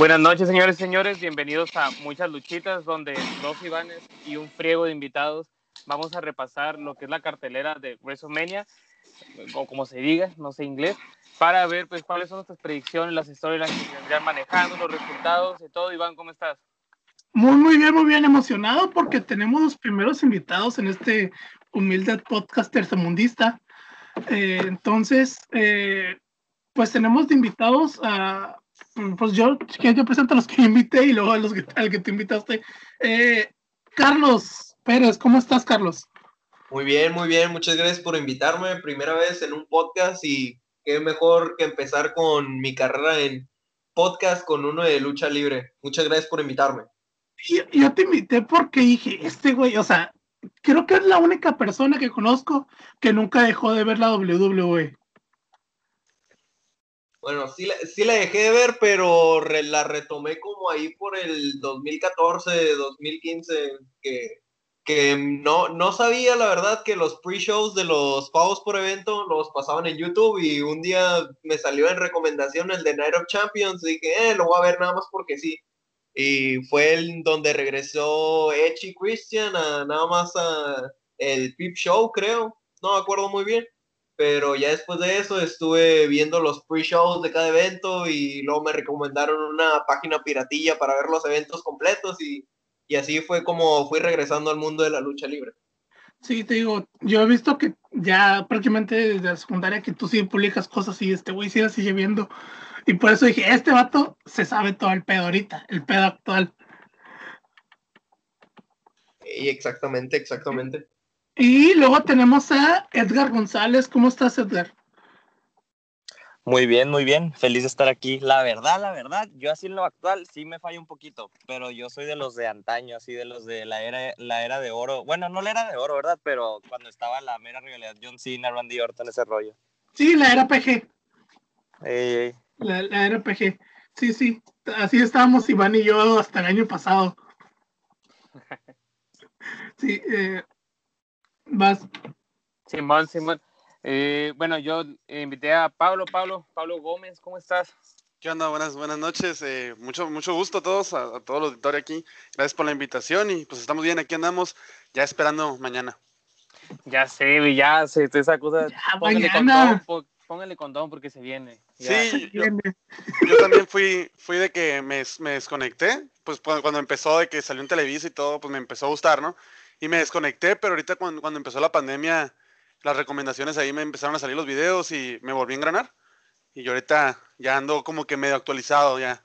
Buenas noches, señores y señores. Bienvenidos a Muchas Luchitas, donde dos Ivanes y un friego de invitados vamos a repasar lo que es la cartelera de WrestleMania, o como se diga, no sé inglés, para ver pues cuáles son nuestras predicciones, las historias que vendrían manejando, los resultados y todo. Iván, ¿cómo estás? Muy, muy bien, muy bien emocionado porque tenemos los primeros invitados en este humilde podcast tercermundista. Eh, entonces, eh, pues tenemos de invitados a pues yo, yo presento a los que invité y luego a los que, al que te invitaste. Eh, Carlos Pérez, ¿cómo estás, Carlos? Muy bien, muy bien. Muchas gracias por invitarme. Primera vez en un podcast y qué mejor que empezar con mi carrera en podcast con uno de lucha libre. Muchas gracias por invitarme. Yo, yo te invité porque dije, este güey, o sea, creo que es la única persona que conozco que nunca dejó de ver la WWE. Bueno, sí la, sí la dejé de ver, pero la retomé como ahí por el 2014, 2015, que, que no, no sabía la verdad que los pre-shows de los pagos por evento los pasaban en YouTube y un día me salió en recomendación el de Night of Champions y dije, eh, lo voy a ver nada más porque sí. Y fue el donde regresó Edge y Christian a nada más a el Peep Show, creo. No me acuerdo muy bien pero ya después de eso estuve viendo los pre-shows de cada evento y luego me recomendaron una página piratilla para ver los eventos completos y, y así fue como fui regresando al mundo de la lucha libre. Sí, te digo, yo he visto que ya prácticamente desde la secundaria que tú sí publicas cosas y este güey sí la sigue viendo. Y por eso dije, este vato se sabe todo el pedo ahorita, el pedo actual. Y exactamente, exactamente. Y luego tenemos a Edgar González. ¿Cómo estás, Edgar? Muy bien, muy bien. Feliz de estar aquí. La verdad, la verdad, yo así en lo actual sí me fallo un poquito, pero yo soy de los de antaño, así de los de la era, la era de oro. Bueno, no la era de oro, ¿verdad? Pero cuando estaba la mera rivalidad John Cena, Randy Orton, ese rollo. Sí, la era PG. La, la era PG. Sí, sí. Así estábamos Iván y yo hasta el año pasado. Sí, eh, Vas. Simón, Simón. Eh, bueno, yo invité a Pablo, Pablo, Pablo Gómez, ¿cómo estás? ¿Qué onda? Buenas, buenas noches. Eh, mucho, mucho gusto a todos, a, a todo el auditorio aquí. Gracias por la invitación y pues estamos bien, aquí andamos, ya esperando mañana. Ya sé, ya sé, esa cosa. póngale, mañana. con póngale condón porque se viene. Sí, yo, también fui, fui de que me, me, desconecté, pues cuando empezó de que salió en Televisa y todo, pues me empezó a gustar, ¿no? Y me desconecté, pero ahorita cuando, cuando empezó la pandemia, las recomendaciones ahí me empezaron a salir los videos y me volví a engranar. Y yo ahorita ya ando como que medio actualizado ya.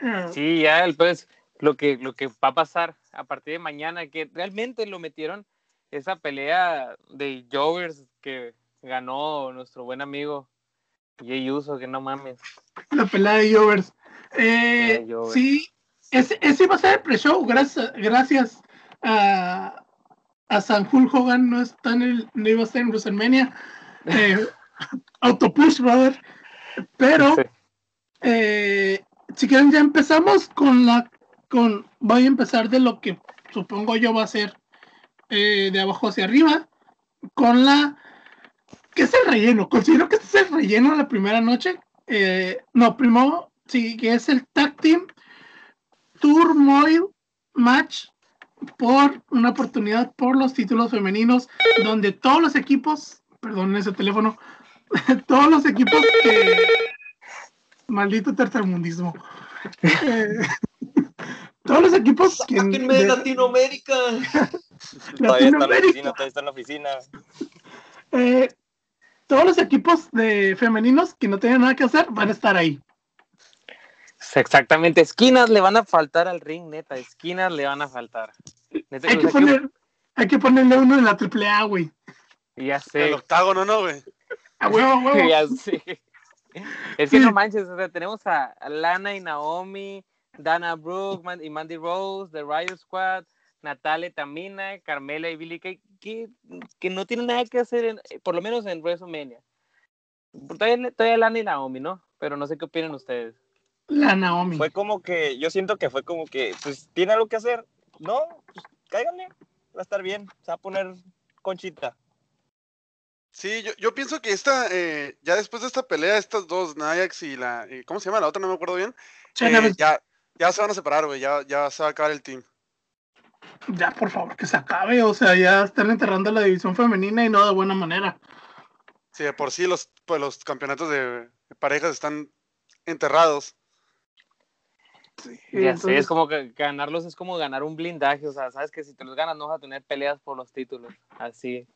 Ah. Sí, ya pues lo que, lo que va a pasar a partir de mañana, que realmente lo metieron esa pelea de Jovers que ganó nuestro buen amigo Jay Uso, que no mames. La pelea de Jovers. Eh, sí, ese, ese iba a ser el pre-show, gracias, gracias a, a San Hogan no está en el, no iba a estar en WrestleMania. Eh, autopush, brother. Pero eh, si quieren ya empezamos con la con voy a empezar de lo que supongo yo va a ser eh, de abajo hacia arriba con la ¿qué es el relleno? Considero que este es el relleno la primera noche. no, primero sí que es el tag team Turmoil Match por una oportunidad por los títulos femeninos, donde todos los equipos, perdón ese teléfono, todos los equipos que. Maldito tercermundismo. Eh, todos los equipos que. de Latinoamérica. Latinoamérica. Todavía está en la oficina. Eh, todos los equipos de femeninos que no tienen nada que hacer van a estar ahí. Exactamente, esquinas le van a faltar al ring, neta, esquinas le van a faltar. Hay, que ponerle uno en la triple A, güey. Ya sé. El octágono, ¿no, güey? A huevo, huevo. ya sé. Es que no manches, o sea, tenemos a Lana y Naomi, Dana Brooke y Mandy Rose, The Riot Squad, Natalia Tamina, Carmela y Billy Kay, que, que no tienen nada que hacer, en, por lo menos en WrestleMania. Todavía, todavía Lana y Naomi, ¿no? Pero no sé qué opinan ustedes. La Naomi. Fue como que, yo siento que fue como que, pues, tiene algo que hacer. No, pues, cáiganle, va a estar bien, se va a poner conchita. Sí, yo, yo pienso que esta, eh, ya después de esta pelea, estas dos, Nayax y la, ¿cómo se llama la otra? No me acuerdo bien. Eh, ya, ya se van a separar, güey, ya, ya se va a acabar el team. Ya, por favor, que se acabe, o sea, ya están enterrando la división femenina y no de buena manera. Sí, de por sí los, pues, los campeonatos de parejas están enterrados. Ya sé, es como que ganarlos es como ganar un blindaje, o sea, sabes que si te los ganas no vas a tener peleas por los títulos, así.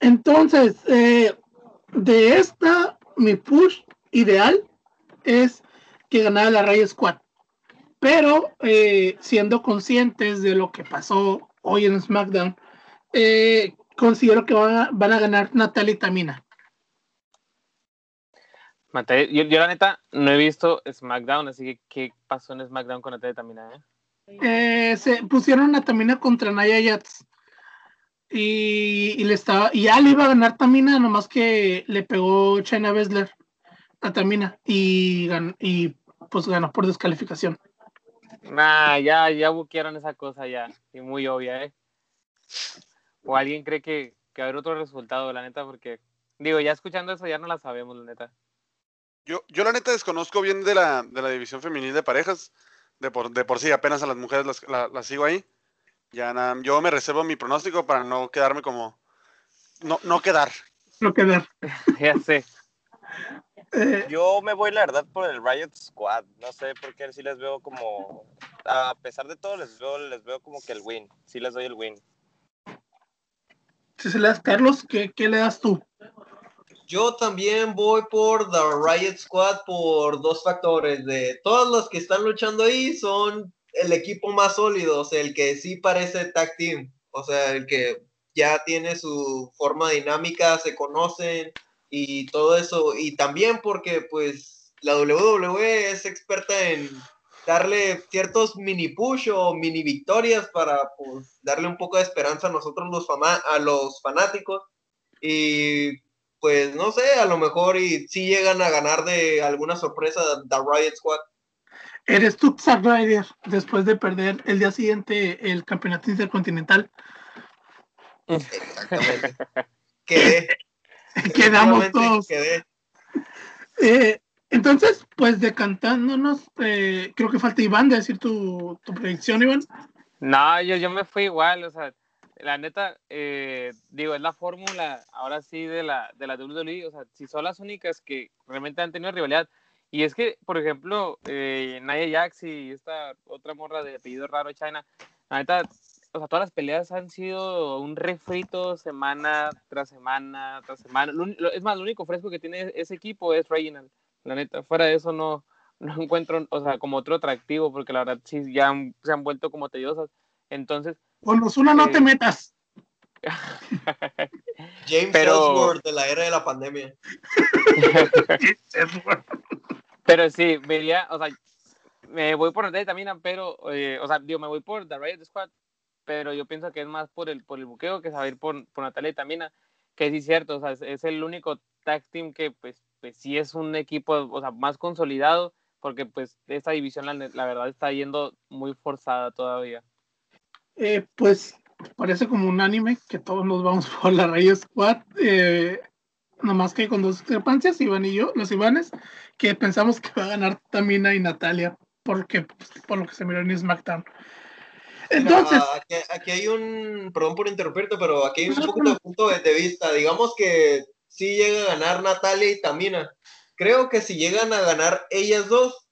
Entonces, eh, de esta, mi push ideal es que ganara la Ray Squad. Pero eh, siendo conscientes de lo que pasó hoy en SmackDown, eh, considero que van a, van a ganar Natalia y Tamina. Yo, yo, la neta no he visto SmackDown, así que ¿qué pasó en SmackDown con Natalia y Tamina? Eh? se pusieron a Tamina contra Naya Jats y, le estaba, y ya le iba a ganar Tamina, nomás que le pegó China Bessler a Tamina y, y pues ganó por descalificación. Nah, ya, ya buquearon esa cosa ya, y muy obvia, ¿eh? O alguien cree que, que va a haber otro resultado, la neta, porque, digo, ya escuchando eso ya no la sabemos, la neta. Yo, yo la neta desconozco bien de la, de la división femenil de parejas, de por, de por sí, apenas a las mujeres las, las sigo ahí. Ya nada, yo me reservo mi pronóstico para no quedarme como. No, no quedar. No quedar. ya sé. Eh, yo me voy, la verdad, por el Riot Squad. No sé por qué sí les veo como. A pesar de todo, les veo, les veo como que el win. Sí les doy el win. Si se le das Carlos, ¿qué, ¿qué le das tú? Yo también voy por The Riot Squad por dos factores. De todos los que están luchando ahí son el equipo más sólido, o sea, el que sí parece tag team, o sea, el que ya tiene su forma dinámica, se conocen y todo eso, y también porque pues la WWE es experta en darle ciertos mini push o mini victorias para pues, darle un poco de esperanza a nosotros los a los fanáticos y pues no sé, a lo mejor y si llegan a ganar de alguna sorpresa The Riot Squad. Eres tú, Zack Ryder, después de perder el día siguiente el campeonato intercontinental. Exactamente. Quedé. Quedamos todos. Eh, entonces, pues decantándonos, eh, creo que falta Iván de decir tu, predicción, Iván. No, yo, yo me fui igual, o sea, la neta, eh, digo, es la fórmula ahora sí de la, de la WWE, o sea, si son las únicas que realmente han tenido rivalidad, y es que, por ejemplo, eh, Jax y esta otra morra de apellido raro China, la neta, o sea, todas las peleas han sido un refrito semana tras semana tras semana. Es más, lo único fresco que tiene ese equipo es Reginald. La neta, fuera de eso no, no encuentro, o sea, como otro atractivo, porque la verdad sí ya se han vuelto como tediosas. Entonces. Con los uno no te metas. James Pero... de la era de la pandemia. Pero sí, vería, o sea, me voy por Natalia Tamina, pero, eh, o sea, digo, me voy por The Riot Squad, pero yo pienso que es más por el, por el buqueo que saber por, por Natalia Tamina, que sí es cierto, o sea, es, el único tag team que, pues, pues, sí es un equipo, o sea, más consolidado, porque, pues, esta división, la, la verdad, está yendo muy forzada todavía. Eh, pues, parece como un anime que todos nos vamos por la Riot Squad. Eh, nomás que con dos discrepancias, Iván y yo, los Ivanes, que pensamos que va a ganar Tamina y Natalia, porque pues, por lo que se miró en SmackDown. Entonces. aquí, hay un. Perdón por interrumpirte, pero aquí hay un poquito de punto de vista. Digamos que si llega a ganar Natalia y Tamina. Creo que si llegan a ganar ellas dos,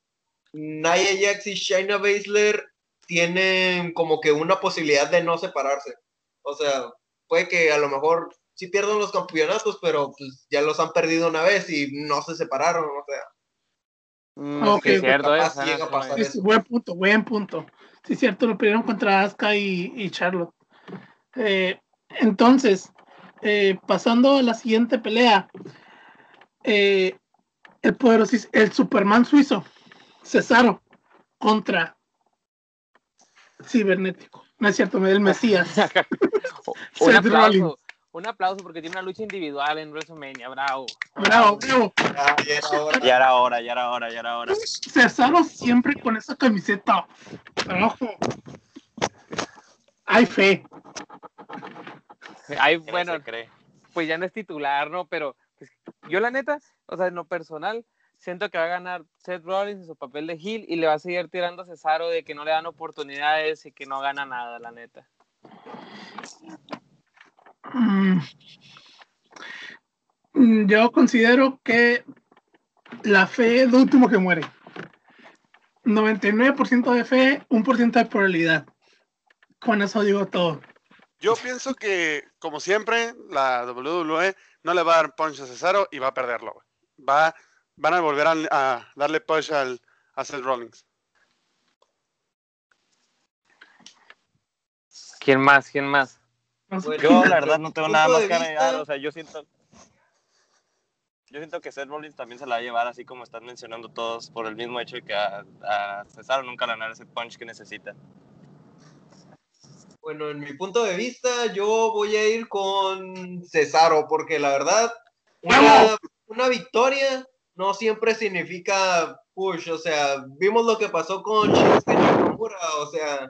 Nia Jax y Shayna Baszler tienen como que una posibilidad de no separarse. O sea, puede que a lo mejor sí pierden los campeonatos, pero pues ya los han perdido una vez y no se separaron, o sea. Mm, ok, cierto, buen punto, buen punto. Sí, cierto, lo perdieron contra Asuka y, Charlotte. Eh, entonces, eh, pasando a la siguiente pelea, eh, el poderosísimo, el Superman suizo, Cesaro, contra Cibernético. No es cierto, el Mesías. Un aplauso, un aplauso porque tiene una lucha individual en WrestleMania. Bravo. Bravo, bravo. Ya, era hora, ya era hora, ya era hora. Cesaro siempre con esa camiseta. Ojo. Hay fe. Hay, bueno, pues ya no es titular, ¿no? Pero pues, yo la neta, o sea, en lo personal, siento que va a ganar Seth Rollins en su papel de heel y le va a seguir tirando a Cesaro de que no le dan oportunidades y que no gana nada, la neta. Mm. Yo considero que la fe es lo último que muere. 99% de fe, 1% de probabilidad. Con eso digo todo. Yo pienso que, como siempre, la WWE no le va a dar punch a Cesaro y va a perderlo. Va, van a volver a, darle punch al, a Seth Rollins. ¿Quién más? ¿Quién más? yo, la verdad, no tengo nada más que agregar. O sea, yo siento yo siento que Seth Rollins también se la va a llevar, así como están mencionando todos, por el mismo hecho de que a, a Cesaro nunca le ese punch que necesita. Bueno, en mi punto de vista, yo voy a ir con Cesaro, porque la verdad, una, victoria no siempre significa push. O sea, vimos lo que pasó con Shinsuke Nakamura, o sea,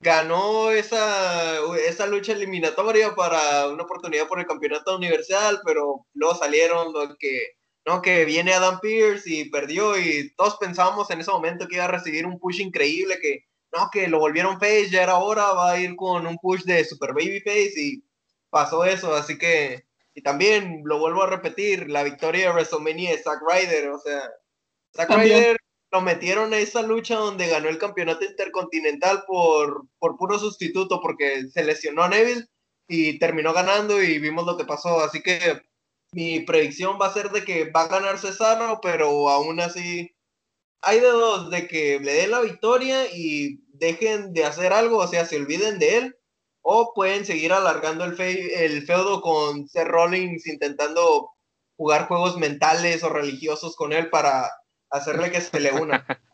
ganó esa, esa lucha eliminatoria para una oportunidad por el campeonato universal, pero luego salieron lo que, no, que viene Adam Pierce y perdió y todos pensábamos en ese momento que iba a recibir un push increíble, que no, que lo volvieron face, ya era hora, va a ir con un push de Super Baby Face y pasó eso, así que, y también lo vuelvo a repetir, la victoria de WrestleMania de Zack Ryder, o sea, Zack Ryder lo metieron a esa lucha donde ganó el campeonato intercontinental por, por puro sustituto, porque se lesionó a Neville y terminó ganando y vimos lo que pasó. Así que mi predicción va a ser de que va a ganar Cesaro, pero aún así hay de dos, de que le den la victoria y dejen de hacer algo, o sea, se olviden de él, o pueden seguir alargando el, el feudo con Seth Rollins intentando jugar juegos mentales o religiosos con él para hacerle que se le una.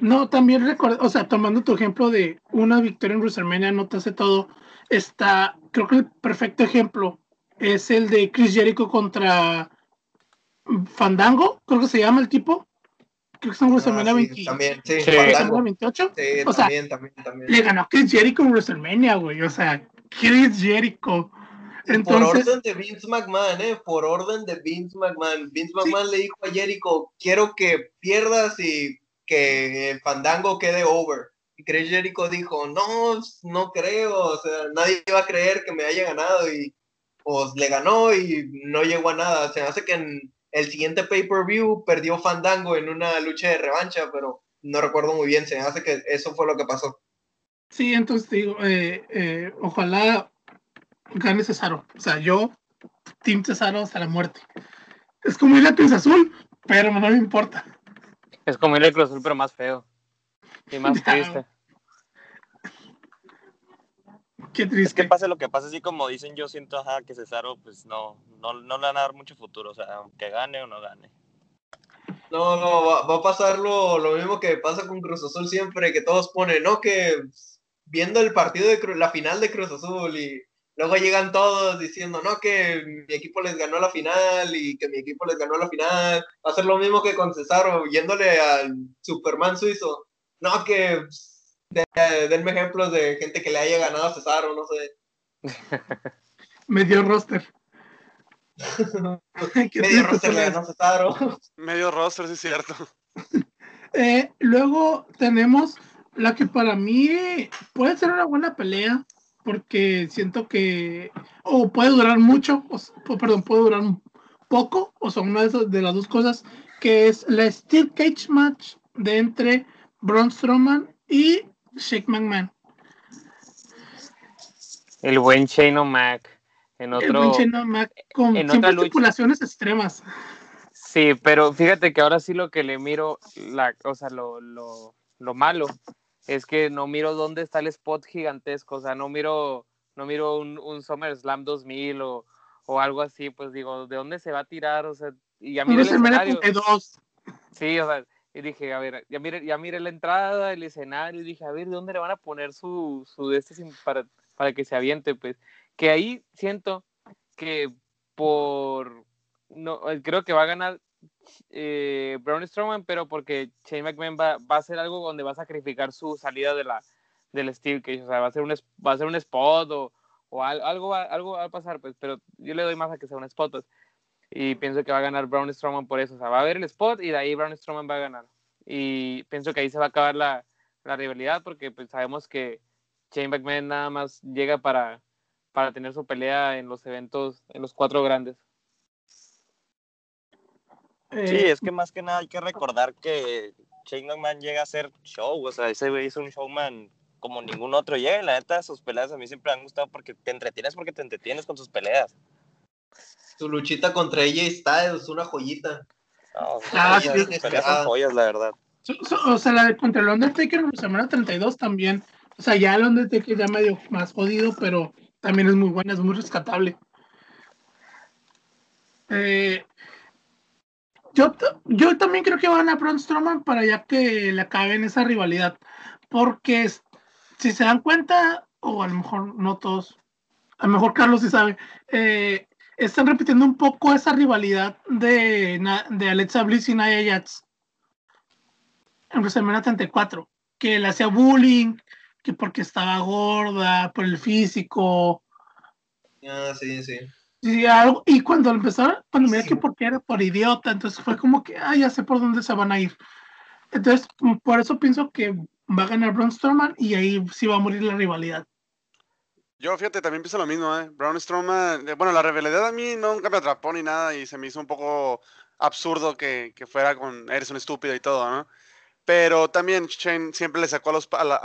No, también recuerdo, o sea, tomando tu ejemplo de una victoria en WrestleMania no te hace todo, está, creo que el perfecto ejemplo es el de Chris Jericho contra Fandango, creo que se llama el tipo. Creo que es en WrestleMania 20, también, sí, 28. Sí, o sea, también, también, le ganó Chris Jericho en WrestleMania, güey. O sea, Chris Jericho por orden de Vince McMahon, ¿eh? Por orden de Vince McMahon. Vince McMahon le dijo a Jericho, quiero que pierdas y que el fandango quede over. Y Chris Jericho dijo, no, no creo, o sea, nadie va a creer que me haya ganado y pues le ganó y no llegó a nada. Se hace que en el siguiente pay-per-view perdió Fandango en una lucha de revancha, pero no recuerdo muy bien, se hace que eso fue lo que pasó. Sí, entonces digo, eh, eh, ojalá gane Cesaro. O sea, yo, Team Cesaro hasta la muerte. Es como ir a Cruz Azul, pero no me importa. Es como ir a Cruz Azul, pero más feo. Y más triste. Qué triste. Es que pase lo que pase, así como dicen, yo siento ajá, que Cesaro, pues no, no, no le van a dar mucho futuro. O sea, aunque gane o no gane. No, no, va, a pasar lo, lo, mismo que pasa con Cruz Azul siempre, que todos ponen, ¿no? Que viendo el partido de la final de Cruz Azul y Luego llegan todos diciendo, no, que mi equipo les ganó la final y que mi equipo les ganó la final. Va a ser lo mismo que con Cesaro, yéndole al Superman suizo. No, que denme ejemplos de gente que le haya ganado a Cesaro, no sé. Medio roster. Medio roster le ganó a Cesaro. Medio roster, sí es cierto. Eh, luego tenemos la que para mí puede ser una buena pelea porque siento que o puede durar mucho, o, perdón, puede durar poco, o son una de, las dos cosas, que es la Steel Cage Match de entre Braun Strowman y Shake McMahon. El buen Shane. En otro, el buen Shane O'Mac con en tripulaciones extremas. Sí, pero fíjate que ahora sí lo que le miro, la, o sea, lo, lo, lo malo es que no miro dónde está el spot gigantesco, o sea, no miro, no miro un, un SummerSlam 2000 o, o algo así, pues digo, ¿de dónde se va a tirar? O sea, y ya mire el escenario. Sí, o sea, y dije, a ver, ya mire, ya mire la entrada, el escenario, y dije, a ver, ¿de dónde le van a poner su, su de este para, para que se aviente? Pues, que ahí siento que por, no, creo que va a ganar eh, Braun Strowman, pero porque Shane McMahon va, va, a hacer algo donde va a sacrificar su salida de la, del Steel Cage, o sea, va a ser un, va a ser un spot o, o algo, va, algo va a pasar, pues, pero yo le doy más a que sea un spot, pues, y pienso que va a ganar Braun Strowman por eso, o sea, va a haber el spot y de ahí Braun Strowman va a ganar, y pienso que ahí se va a acabar la, la rivalidad porque pues sabemos que Shane McMahon nada más llega para, para tener su pelea en los eventos, en los cuatro grandes. Sí, eh, es que más que nada hay que recordar que Shane McMahon llega a ser show, o sea, ese güey es un showman como ningún otro llega, la neta sus peleas a mí siempre me han gustado porque te entretienes porque te entretienes con sus peleas. Su luchita contra ella está es una joyita. ah, sí, son joyas, la verdad. O sea, la de contra el Undertaker en la semana 32 también. O sea, ya el Undertaker ya medio más jodido, pero también es muy buena, es muy rescatable. Eh, yo, yo también creo que van a Braun Strowman para ya que le acaben esa rivalidad. Porque si se dan cuenta, o a lo mejor no todos, a lo mejor Carlos sí sabe, eh, están repitiendo un poco esa rivalidad de, de Alexa Bliss y Nia Jax en WrestleMania 34, que le hacía bullying, que porque estaba gorda, por el físico. Ah, sí, sí. Y, algo, y cuando empezaron, cuando me que porque era por idiota, entonces fue como que, ah, ya sé por dónde se van a ir. Entonces, por eso pienso que va a ganar Braun Strowman y ahí sí va a morir la rivalidad. Yo, fíjate, también pienso lo mismo, ¿eh? Braun Strowman, eh, bueno, la rivalidad a mí nunca me atrapó ni nada y se me hizo un poco absurdo que, que fuera con eres un estúpido y todo, ¿no? Pero también Shane siempre le sacó a, los, a, la,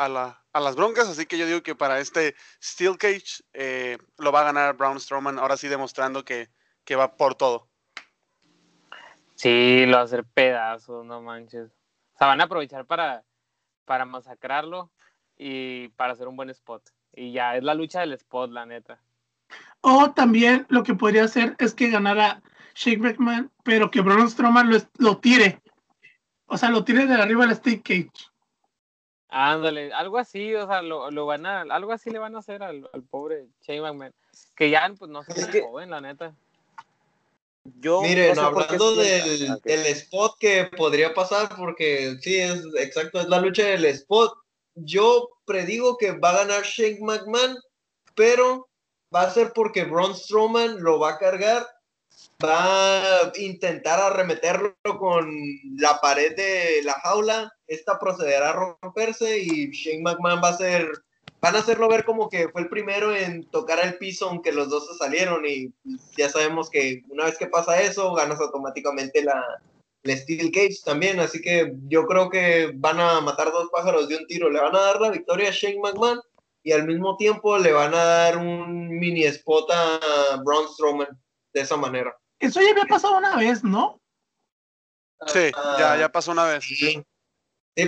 a, las broncas, así que yo digo que para este Steel Cage eh, lo va a ganar Braun Strowman, ahora sí demostrando que, que, va por todo. Sí, lo va a hacer pedazos, no manches. O sea, van a aprovechar para, para masacrarlo y para hacer un buen spot. Y ya, es la lucha del spot, la neta. O también lo que podría hacer es que ganara Shake McMahon, pero que Braun Strowman lo, lo tire o sea, lo tiene de arriba el Steve Cage. Ándale, algo así, o sea, lo, lo van a, algo así le van a hacer al, al pobre Shane McMahon. Que ya, pues no se ve joven, la neta. Yo Miren, hablando del, del, spot que podría pasar, porque sí, es exacto, es la lucha del spot. Yo predigo que va a ganar Shane McMahon, pero va a ser porque Braun Strowman lo va a cargar va a intentar arremeterlo con la pared de la jaula. Esta procederá a romperse y Shane McMahon va a ser, van a hacerlo ver como que fue el primero en tocar el piso, aunque los dos se salieron. Y ya sabemos que una vez que pasa eso, ganas automáticamente la, Steel Cage también. Así que yo creo que van a matar dos pájaros de un tiro. Le van a dar la victoria a Shane McMahon y al mismo tiempo le van a dar un mini spot a Braun Strowman de esa manera. Eso ya había pasado una vez, ¿no? Sí, ya, ya pasó una vez. Sí,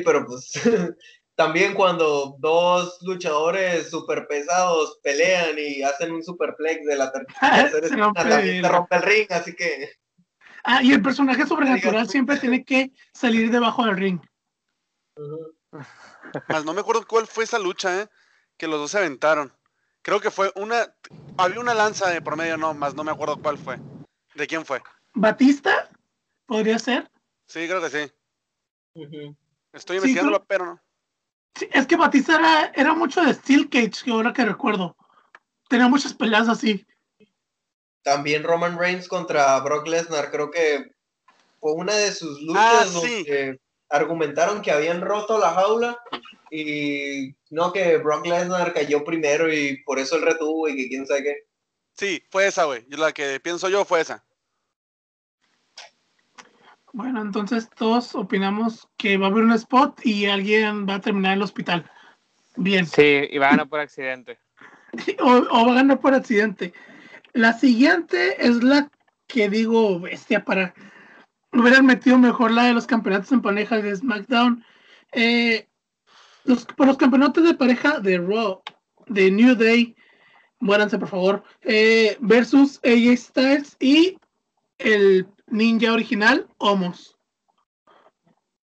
pero pues también cuando dos luchadores super pesados pelean y hacen un superplex de la tercera, se rompe el ring, así que. Ah, y el personaje sobrenatural siempre tiene que salir debajo del ring. Más no me acuerdo cuál fue esa lucha, ¿eh? Que los dos se aventaron. Creo que fue una. Había una lanza de promedio, no, más no me acuerdo cuál fue. ¿De quién fue? ¿Batista? ¿Podría ser? Sí, creo que sí. Estoy investigándolo, pero no. Sí, es que Batista era, era mucho de Steel Cage, que ahora que recuerdo. Tenía muchas peleas así. También Roman Reigns contra Brock Lesnar, creo que fue una de sus luchas ah, donde argumentaron que habían roto la jaula y no que Brock Lesnar cayó primero y por eso él retuvo y que quién sabe qué. Sí, fue esa, güey. La que pienso yo fue esa. Bueno, entonces todos opinamos que va a haber un spot y alguien va a terminar en el hospital. Bien. Sí, y va a ganar por accidente. o, va a ganar por accidente. La siguiente es la que digo, bestia, para hubieran metido mejor la de los campeonatos en pareja de SmackDown. Eh, los, por los campeonatos de pareja de Raw, de New Day, muéranse por favor, eh, versus AJ Styles y el ninja original, Homos.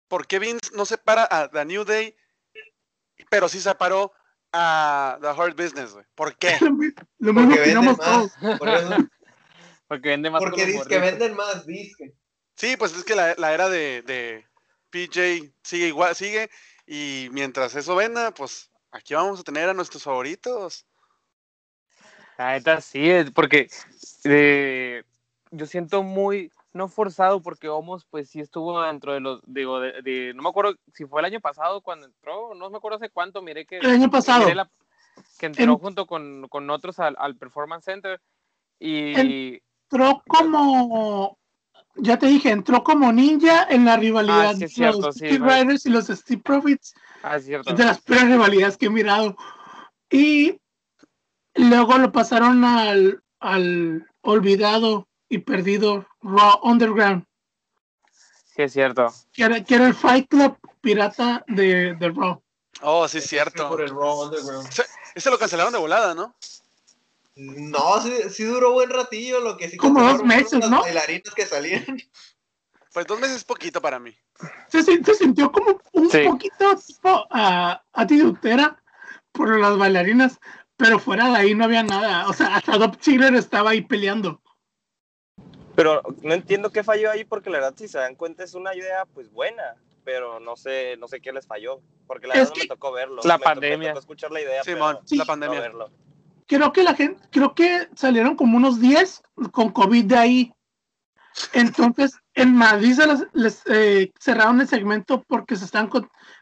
¿Por qué Vince no separa a The New Day, pero sí separó a The Hard Business, güey? ¿Por qué? Lo mismo que más. Porque vende más. Porque dice que venden más, dice. Sí, pues es que la, era de, de, PJ sigue igual, sigue, y mientras eso venda, pues aquí vamos a tener a nuestros favoritos. La neta sí, porque eh, yo siento muy, no forzado, porque Homos pues sí estuvo dentro de los, digo, de, no me acuerdo si fue el año pasado cuando entró, no me acuerdo hace cuánto, miré que... El año pasado. que entró junto con, con otros al, al, Performance Center y... Entró como, ya te dije, entró como ninja en la rivalidad ah, de los Steve Riders y los Steve Profits. Ah, es cierto. De las peores rivalidades que he mirado. Y luego lo pasaron al, al olvidado y perdido Raw Underground. Sí, es cierto. Que era, que era el Fight Club pirata de, de Raw. Oh, sí, es cierto. Por el Raw Underground. Ese, lo cancelaron de volada, ¿no? No, sí, sí, duró buen ratillo, lo que sí. Como dos meses, ¿no? bailarinas que salían. Pues dos meses es poquito para mí. Se, se sintió como un poquito tipo a, a por las bailarinas, pero fuera de ahí no había nada. O sea, hasta Dob Ziggler estaba ahí peleando. Pero no entiendo qué falló ahí, porque la verdad, si se dan cuenta, es una idea pues buena, pero no sé, no sé qué les falló, porque la verdad no me tocó verlo. La pandemia. me tocó escuchar la idea, sí, la pandemia. creo que la gente, creo que salieron como unos 10 con COVID de ahí. Entonces, en Madrid se les, eh, cerraron el segmento porque se están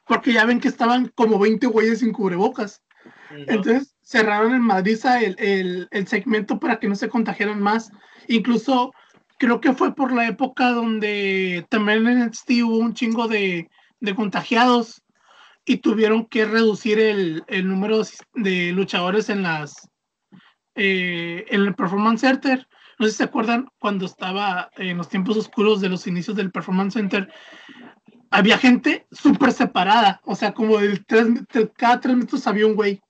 porque ya ven que estaban como 20 güeyes sin cubrebocas. Entonces cerraron en Madrid el, el, el, segmento para que no se contagiaran más. Incluso creo que fue por la época donde también en NXT hubo un chingo de, de contagiados y tuvieron que reducir el, el número de luchadores en las eh, en el Performance Center. No sé si se acuerdan cuando estaba en los tiempos oscuros de los inicios del Performance Center. Había gente súper separada, o sea, como el tres, cada tres metros había un güey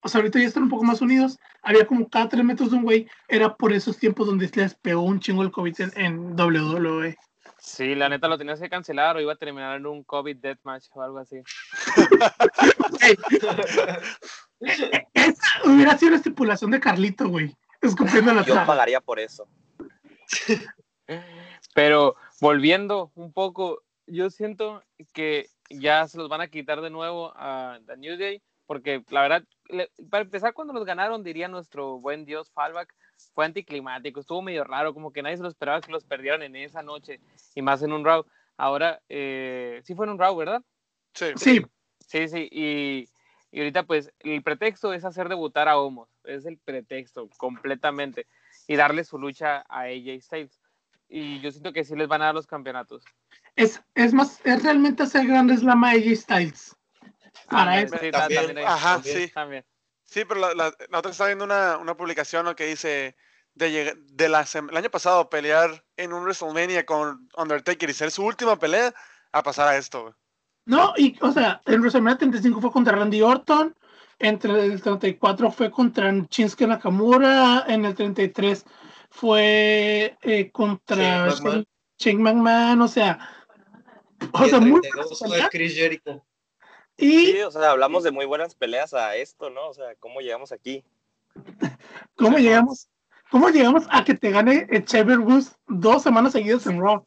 o sea, ahorita ya están un poco más unidos, había como cada tres metros de un güey, era por esos tiempos donde les pegó un chingo el COVID en, WWE. Sí, la neta lo tenías que cancelar o iba a terminar en un COVID deathmatch o algo así. Esa hubiera sido la estipulación de Carlito, güey. Escupiendo la Yo pagaría por eso. Pero volviendo un poco, yo siento que ya se los van a quitar de nuevo a The New Day porque la verdad, para empezar, cuando los ganaron, diría nuestro buen Dios Fallback, fue anticlimático, estuvo medio raro, como que nadie se lo esperaba que los perdieran en esa noche y más en un Raw. Ahora, eh, sí fue en un Raw, ¿verdad? Sí. Sí, sí, sí. Y, y, ahorita, pues, el pretexto es hacer debutar a Homos, es el pretexto completamente, y darle su lucha a AJ Styles. Y yo siento que sí les van a dar los campeonatos. Es, es más, es realmente hacer grande la AJ Styles. Para eso. Ajá, sí. Sí, pero la, la, la, otra está viendo una, una publicación que dice de, de la el año pasado pelear en un WrestleMania con Undertaker y ser su última pelea a pasar a esto. No, y o sea, en WrestleMania 35 fue contra Randy Orton, entre el 34 fue contra Shinsuke Nakamura, en el 33 fue eh, contra Shane McMahon. o sea, o sea, muy Chris Jericho. Sí, o sea, hablamos de muy buenas peleas a esto, ¿no? O sea, ¿cómo llegamos aquí? ¿Cómo llegamos? ¿Cómo llegamos a que te gane Echever Woods dos semanas seguidas en Raw?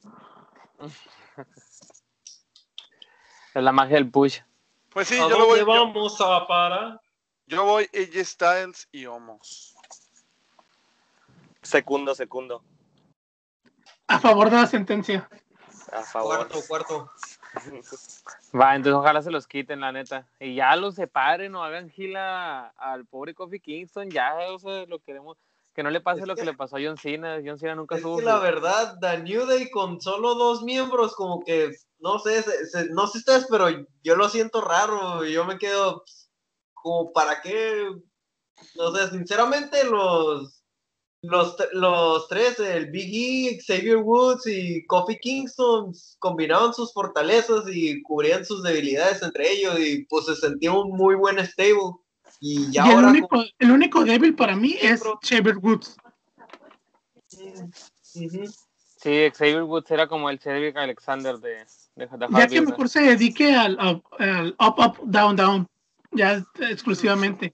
Es la magia del push. Pues sí, yo lo voy. vamos a para? Yo voy AJ Styles y Homos. Segundo, segundo. A favor de la sentencia. A favor. Cuarto, cuarto. Va, entonces ojalá se los quiten, la neta. Y ya los separen o hagan gila al pobre Kofi Kingston. Ya, o sea, lo queremos. Que no le pase lo que, le pasó a John Cena. John Cena nunca es Que la verdad, The New Day con solo dos miembros, como que, no sé, no sé ustedes, pero yo lo siento raro. Yo me quedo, como, ¿para qué? No sé, sinceramente, los los, los tres, el Big E, Xavier Woods y Kofi Kingston, combinaban sus fortalezas y cubrían sus debilidades entre ellos y pues se sentía un muy buen stable. Y, ya el, único, el único débil para mí es Xavier Woods. Sí, Xavier Woods era como el Cedric Alexander de, de, Ya que mejor se dedique al, al, up, up, down, down, ya exclusivamente.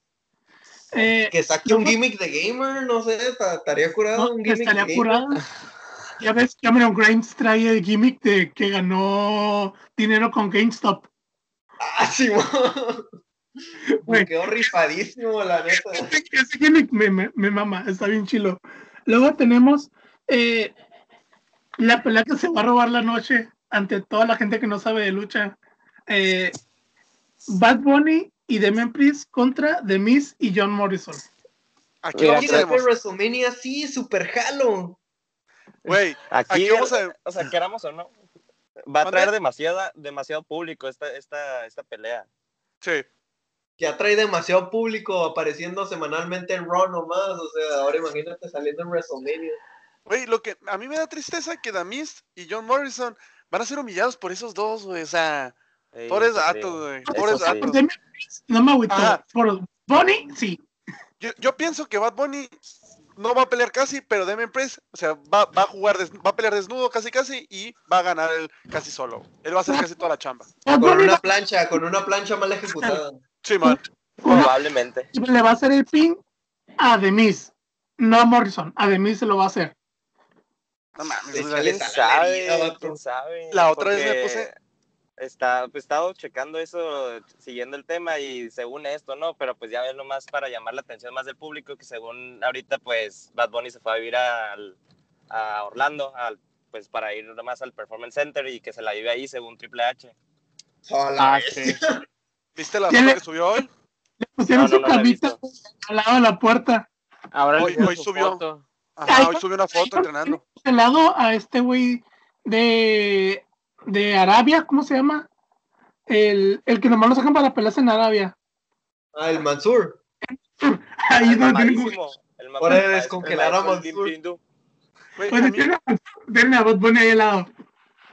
Eh, que saque un gimmick de gamer, no sé, estaría curado un gimmick estaría curado. Ya ves, Cameron Grimes trae el gimmick de que ganó dinero con GameStop. Ah, sí, Me quedó rifadísimo, la neta. Ese gimmick me, me, me, mama, está bien chilo. Luego tenemos eh, la pelea que se va a robar la noche ante toda la gente que no sabe de lucha. Eh, Bad Bunny y Demian Priest contra The Miz y John Morrison. Aquí vamos a WrestleMania, sí, super jalo. Güey, aquí, vamos a... o sea, queramos o no, va a traer demasiada, demasiado público esta, esta, esta pelea. Sí. Ya trae demasiado público apareciendo semanalmente en Raw nomás, o sea, ahora imagínate saliendo en WrestleMania. Güey, lo que a mí me da tristeza que Damis y John Morrison van a ser humillados por esos dos, güey, o sea, por esos datos, güey, por datos. No me agüito, por Bonnie, sí. Yo, yo pienso que Bad Bunny no va a pelear casi, pero Demian Priest, o sea, va, va, a jugar, va a pelear desnudo casi casi y va a ganar él casi solo. Él va a hacer casi toda la chamba. Con una plancha, con una plancha mal ejecutada. Sí, man. Probablemente. Le va a hacer el pin a Demis, no a Morrison. A Demis se lo va a hacer. No mames, ¿quién sabe? ¿Quién sabe? La otra vez me puse está, pues, estado checando eso, siguiendo el tema y según esto, ¿no? Pero pues ya ves nomás para llamar la atención más del público que según ahorita pues Bad Bunny se fue a vivir a Orlando, al, pues para ir nomás al Performance Center y que se la vive ahí según Triple H. Ah, ¿Viste la foto que subió hoy? Le pusieron su camita al lado de la puerta. Ahora hoy, hoy subió. Ajá, hoy subió una foto entrenando. Al lado a este güey de de Arabia, ¿cómo se llama? El, el que nomás lo sacan para peleas en Arabia. Ah, el Mansur. Ahí el mamadísimo. El Ahora descongelar a Mansur. Bueno, tiene a Bot Bunny ahí al lado.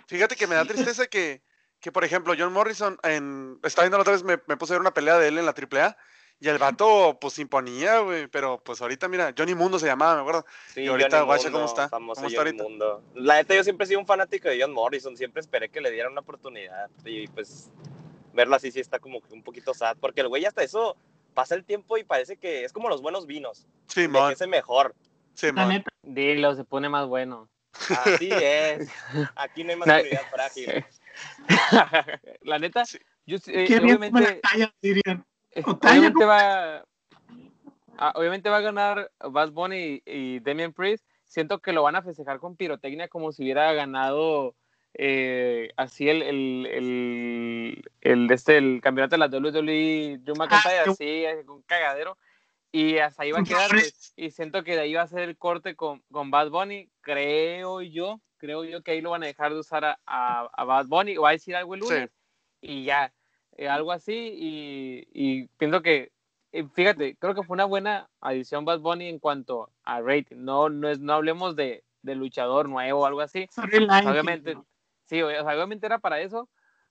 Fíjate que me da tristeza que, que por ejemplo, John Morrison, en, estaba viendo la otra vez, me, me puse a ver una pelea de él en la AAA y el vato, pues, imponía, güey. Pero, pues, ahorita, mira, Johnny Mundo se llamaba, me acuerdo. Sí, y ahorita, Johnny guacha, ¿cómo está? famoso ¿Cómo está Johnny ahorita? Mundo. La neta, yo siempre he sido un fanático de John Morrison. Siempre esperé que le dieran una oportunidad. Y, pues, verlo así sí está como que un poquito sad. Porque el güey hasta eso pasa el tiempo y parece que es como los buenos vinos. Sí, man. que es mejor. Sí, La man. neta. Dilo, se pone más bueno. Así es. Aquí no hay Na- masculinidad frágil. la neta, Sí. yo, eh, obviamente, dirían. Talla, obviamente va ah, obviamente va a ganar Bad Bunny y, Damian Priest. Siento que lo van a festejar con pirotecnia como si hubiera ganado eh, así el, el, el, el, este, el campeonato de la WWE Drew McIntyre, Ah, así, eh, con cagadero. Y hasta ahí va a quedar. pues, y siento que de ahí va a ser el corte con, con Bad Bunny. Creo yo, creo yo que ahí lo van a dejar de usar a, a, a Bad Bunny. O va a decir algo el Sí. lunes. Y ya, eh, algo así. Y, y pienso que, eh, fíjate, creo que fue una buena adición Bad Bunny en cuanto a rating. No, no, es, no hablemos de, de luchador nuevo o algo así. Obviamente, ¿no? sí, obviamente era para eso.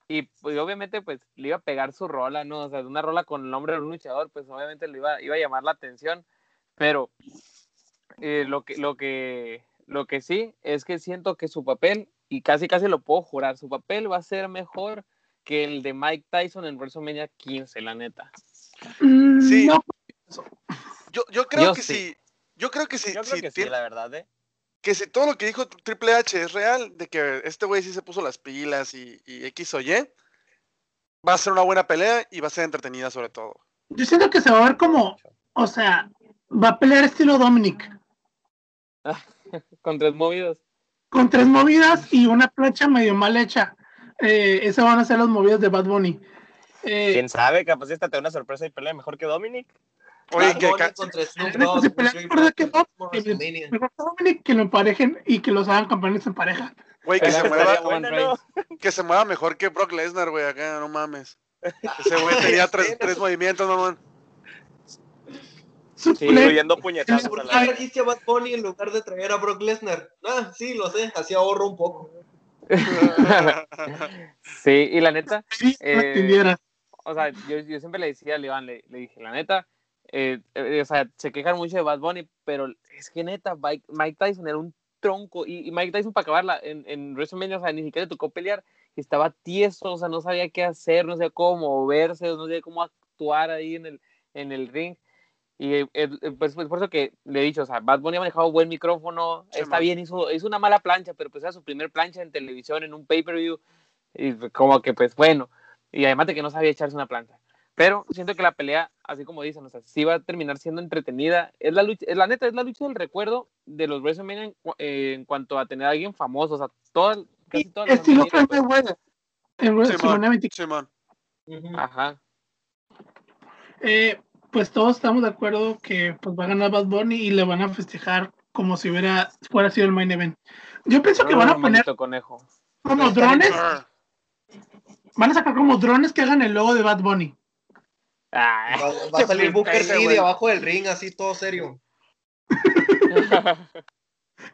Y pues, obviamente, pues le iba a pegar su rola, ¿no? O sea, una rola con el nombre de un luchador, pues obviamente le iba, iba a llamar la atención. Pero eh, lo, que, lo, que, lo que sí es que siento que su papel, y casi casi lo puedo jurar, su papel va a ser mejor que el de Mike Tyson en WrestleMania 15, la neta. Mm, Sí. no, Yo, yo creo Yo que sí. sí. Yo creo que sí. Yo creo sí que sí, tiene- la verdad, ¿eh? que si todo lo que dijo Triple H es real, de que este güey sí se puso las pilas y, y X o Y, va a ser una buena pelea y va a ser entretenida sobre todo. yo siento que se va a ver como, o sea, va a pelear estilo Dominic, Con tres movidos. con tres movidas y una plancha medio mal hecha. Eh, esas van a ser las movidas de Bad Bunny. Eh, ¿Quién sabe? Capaz esta te da una sorpresa y pelea mejor que Dominic. Oye, Bad que Bunny ca- contra Snoop Neta, Dogg, se pelean Dream por de que mejor que Dominic que lo emparejen y que los hagan campeones en pareja. güey, que, se mueva, buena, buena, ¿no? que se mueva mejor que Brock Lesnar, güey, acá, no mames. Ese güey tenía tres, tres movimientos, mamón. Sí, Incluyendo puñetazos ¿Por qué trajiste a Bad Bunny en lugar de traer a Brock Lesnar? Ah, sí, lo sé, así ahorro un poco. Sí, y la neta, eh, o sea, yo, yo siempre le decía a Levan, le, le dije, la neta, eh, eh, o sea, se quejan mucho de Bad Bunny, pero es que neta, Mike, Mike Tyson era un tronco, y, y Mike Tyson para acabarla, en, en WrestleMania, o sea, ni siquiera le tocó pelear, y estaba tieso, o sea, no sabía qué hacer, no sabía cómo moverse, no sabía cómo actuar ahí en el, en el ring, y eh, eh, pues, pues, por eso que le he dicho, o sea, Bad Bunny ha manejado buen micrófono, Sí, está man. bien, hizo, hizo una mala plancha, pero pues era su primer plancha en televisión, en un pay-per-view, y como que pues bueno, y además de que no sabía echarse una plancha. Pero siento que la pelea, así como dicen, o sea, sí va a terminar siendo entretenida. Es la lucha, la neta, es la lucha del recuerdo de los WrestleMania en, en cuanto a tener a alguien famoso. O sea, todo, casi todas las Estilo Frank Mayweather. En WrestleMania 24. Simón. Ujú. Ajá. Eh, pues todos estamos de acuerdo que pues va a ganar Bad Bunny y le van a festejar como si hubiera fuera sido el main event. Yo pienso que van a Ah, poner conejo. como drones, Ah, van a sacar como drones que hagan el logo de Bad Bunny. Ah, Va, va a salir Booker T de abajo del ring, así todo serio.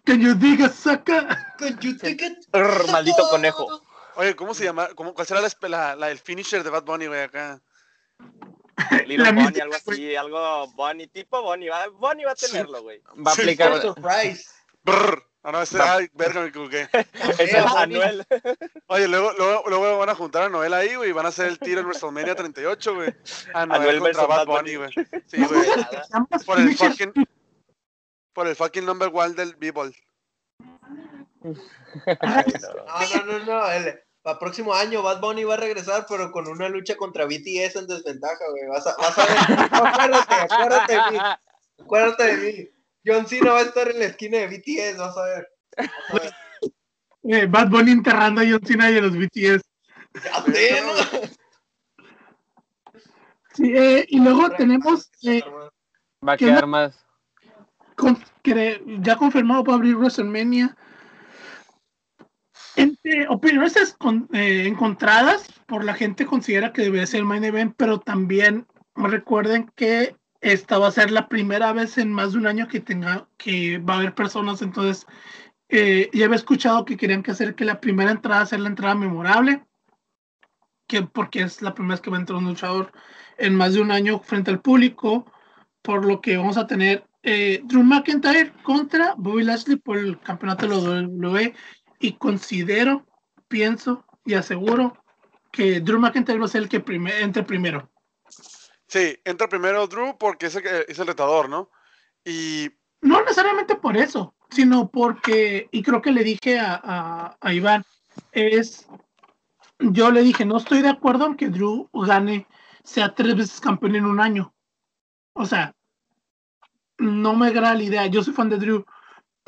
Que yo diga, saca. Could you take it? Brr, maldito conejo. Oye, ¿cómo se llama? ¿Cómo, ¿Cuál será la, espe- la, la- el finisher de Bad Bunny, güey, acá? Little La Bonnie, algo así, algo Bonnie, tipo Bonnie. Va, Bonnie va a tenerlo, güey. Va a aplicar. Surprise. Brr. Ah, no, ese, ay, verga, me equivoqué. Es el. Anuel. Oye, luego, luego, luego van a juntar a Noel ahí, güey, y van a hacer el tiro en WrestleMania 38, güey. A Noel Anuel contra Bad Bunny, güey. Sí, güey. Por el fucking... Por el fucking number one del B-Ball. No, no, no, no. El, para próximo año Bad Bunny va a regresar, pero con una lucha contra BTS en desventaja, güey. Vas a, vas a ver. Acuérdate, acuérdate de mí. Acuérdate de mí. John Cena va a estar en la esquina de BTS, vas a ver. Vas a ver. eh, Bad Bunny enterrando a John Cena y a los BTS. Ya sé, ¿no? Sí, eh, y luego tenemos eh, Va a ¿Qué quedar no? más. con- ya confirmado para abrir WrestleMania. Opiniones eh, encontradas, por la gente considera que debería ser el main event, pero también recuerden que esta va a ser la primera vez en más de un año que tenga que va a haber personas, entonces eh, ya había escuchado que querían que hacer que la primera entrada sea la entrada memorable, que porque es la primera vez que va a entrar un luchador en más de un año frente al público, por lo que vamos a tener eh, Drew McIntyre contra Bobby Lashley por el campeonato de la WWE y considero, pienso y aseguro que Drew McIntyre va a ser el que entre primero. Sí, entra primero Drew porque es el, que- es el retador, ¿no? Y No necesariamente por eso, sino porque, y creo que le dije a, a, a Iván, es, yo le dije, no estoy de acuerdo en que Drew gane, sea tres veces campeón en un año. O sea, no me agrada la idea, yo soy fan de Drew,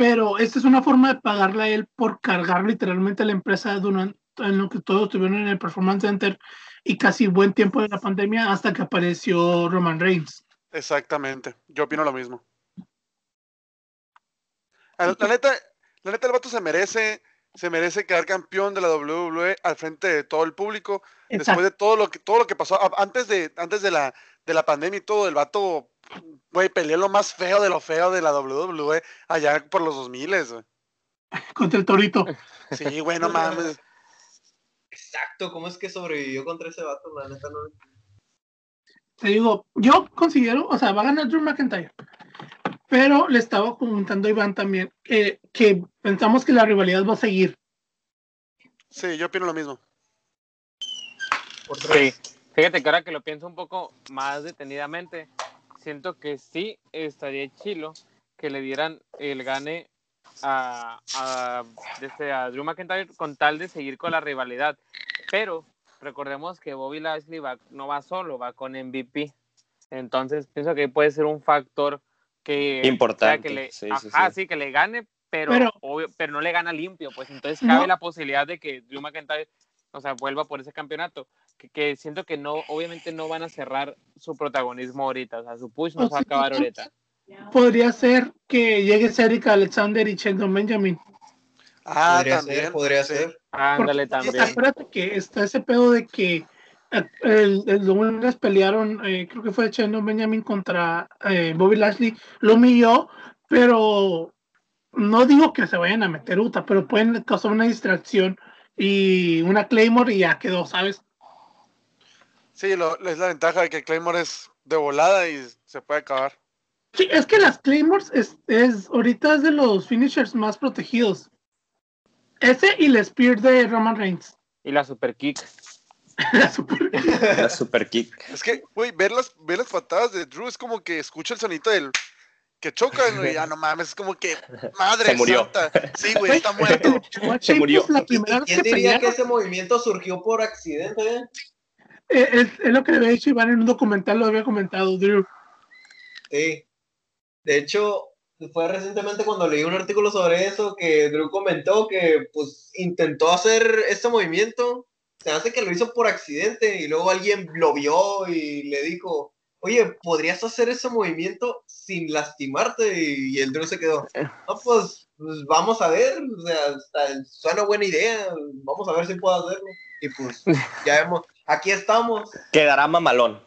pero esta es una forma de pagarle a él por cargar literalmente a la empresa durante en lo que todos estuvieron en el Performance Center y casi buen tiempo de la pandemia hasta que apareció Roman Reigns. exactamente, yo opino lo mismo. La, la neta, la neta el vato se merece, se merece quedar campeón de la WWE al frente de todo el público. Después de todo lo que, todo lo que pasó, antes de, antes de la, de la pandemia y todo, el vato, güey, peleó lo más feo de lo feo de la WWE allá por los 2000, güey. contra el Torito. Sí, güey, no mames. Exacto, ¿cómo es que sobrevivió contra ese vato? La neta no. Te digo, yo considero, o sea, va a ganar Drew McIntyre. Pero le estaba comentando a Iván también que, que pensamos que la rivalidad va a seguir. Sí, yo opino lo mismo. Por Sí. Fíjate que ahora que lo pienso un poco más detenidamente, siento que sí estaría chilo que le dieran el gane a, a, desde a Drew McIntyre con tal de seguir con la rivalidad. Pero recordemos que Bobby Lashley va, no va solo, va con MVP. Entonces pienso que puede ser un factor que Importante, que le, sí, sí, ajá, sí. sí, que le gane, pero, Pero- obvio- pero no le gana limpio. Pues entonces No. cabe la posibilidad de que Drew McIntyre o sea, vuelva por ese campeonato. Que, que siento que no, obviamente no van a cerrar su protagonismo ahorita. O sea, su push no O se va a sí, acabar ahorita. Podría ser que llegue Cedric Alexander y Sheldon Benjamin. Ah, podría también. ser, podría ser. Ándale también. Acuérdate que está ese pedo de que eh, el, el lunes pelearon, eh, creo que fue Sheldon Benjamin contra eh, Bobby Lashley, lo humilló, pero no digo que se vayan a meter Uta, pero pueden causar una distracción y una Claymore y ya quedó, ¿sabes? Sí, lo, es la ventaja de que Claymore es de volada y se puede acabar. Sí, es que las Claymores es, es ahorita es de los finishers más protegidos. Ese y el Spear de Roman Reigns. Y la super kick. La super- La super kick. Es que, güey, ver las, ver las patadas de Drew es como que escucha el sonito del que chocan, güey. Ya no mames, es como que madre Se murió. santa. Sí, güey, está muerto. Se murió. Sheamus, La ¿Y primera vez quién que diría que ese movimiento surgió por accidente? eh? es, es, lo que había dicho Iván en un documental, lo había comentado Drew. Sí. De hecho, fue recientemente cuando leí un artículo sobre eso que Drew comentó que pues intentó hacer este movimiento, se hace que lo hizo por accidente y luego alguien lo vio y le dijo, oye, ¿podrías hacer ese movimiento sin lastimarte? Y, el Drew se quedó, no, pues, pues, vamos a ver, o sea, suena buena idea, vamos a ver si puedo hacerlo. Y pues, ya vemos, aquí estamos. Quedará mamalón.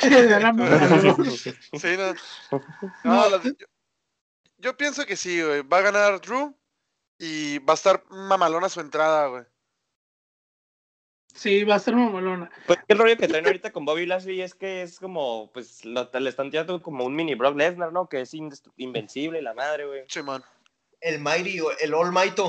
Quedará mamalón. sí, no. yo, pienso que sí, güey. Va a ganar Drew y va a estar mamalona su entrada, güey. Sí, va a ser mamalona. Pues el rollo que traen ahorita con Bobby Lashley es que es como, pues, lo, le están tirando como un mini Brock Lesnar, ¿no? Que es invencible, la madre, güey. Sí, man. El Mighty, el All Mighty.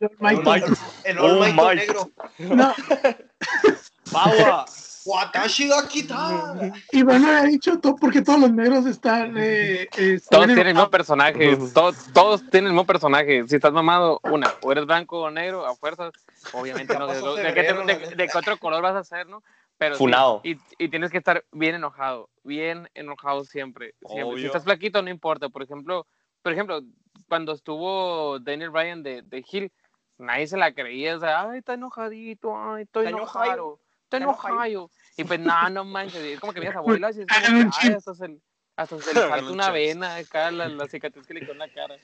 El All Mighty. El All Mighty negro. No. Power. Watashi ga kita. Y bueno, ha dicho todo porque todos los negros están. Eh, eh, todos tienen el mismo personaje. Todos, todos tienen el mismo personaje. Si estás mamado, una, o eres blanco o negro, a fuerzas. Obviamente no. De, de, qué, de, qué otro color vas a ser, ¿no? Pero Funado. y, y, tienes que estar bien enojado. Bien enojado siempre. siempre. Si estás flaquito, no importa. Por ejemplo, por ejemplo cuando estuvo Daniel Bryan de, de Hill, nadie se la creía. O sea, ay, está enojadito, ay, estoy enojado estoy enojado. Y pues nada, no manches, es como que miras abuelas y es como que, ay, hasta se, hasta se le falta una vena acá, la, la cicatriz que le quedó en la cara.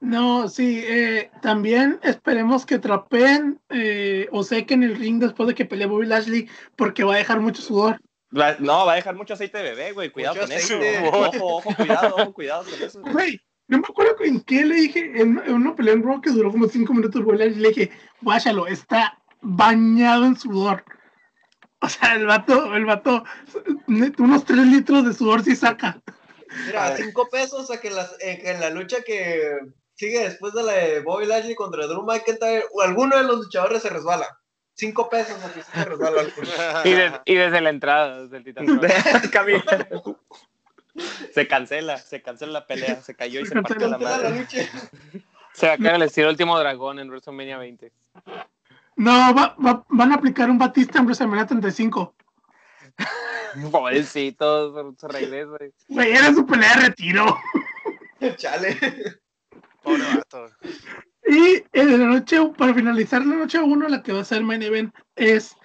No, sí, eh, también esperemos que trapeen eh, o sequen el ring después de que pelee Bobby Lashley porque va a dejar mucho sudor. no, va a dejar mucho aceite de bebé, güey, cuidado con eso. Ojo, ojo, cuidado, ojo, cuidado con eso. Güey, no me acuerdo en qué le dije, en, en una pelea en Raw que duró como cinco minutos, Bobby Lashley, le dije, guáchalo, está bañado en sudor. O sea, el vato, el vato, unos tres litros de sudor sí saca. Mira, cinco pesos a que, las, eh, que en la lucha que sigue después de la de Bobby Lashley contra Drew McIntyre, o alguno de los luchadores se resbala. Cinco pesos a que se resbala. y, y, desde la entrada, desde el titán. se cancela, se cancela la pelea, se cayó y se, se partió la madre. se va a caer el estilo último dragón en WrestleMania 20. No, va, va, van a aplicar un Batista en WrestleMania 35. Pobrecito, se regresa. Güey, era su pelea de retiro. Chale. Pobre vato. Y en la noche, para finalizar la noche 1, la que va a ser main event es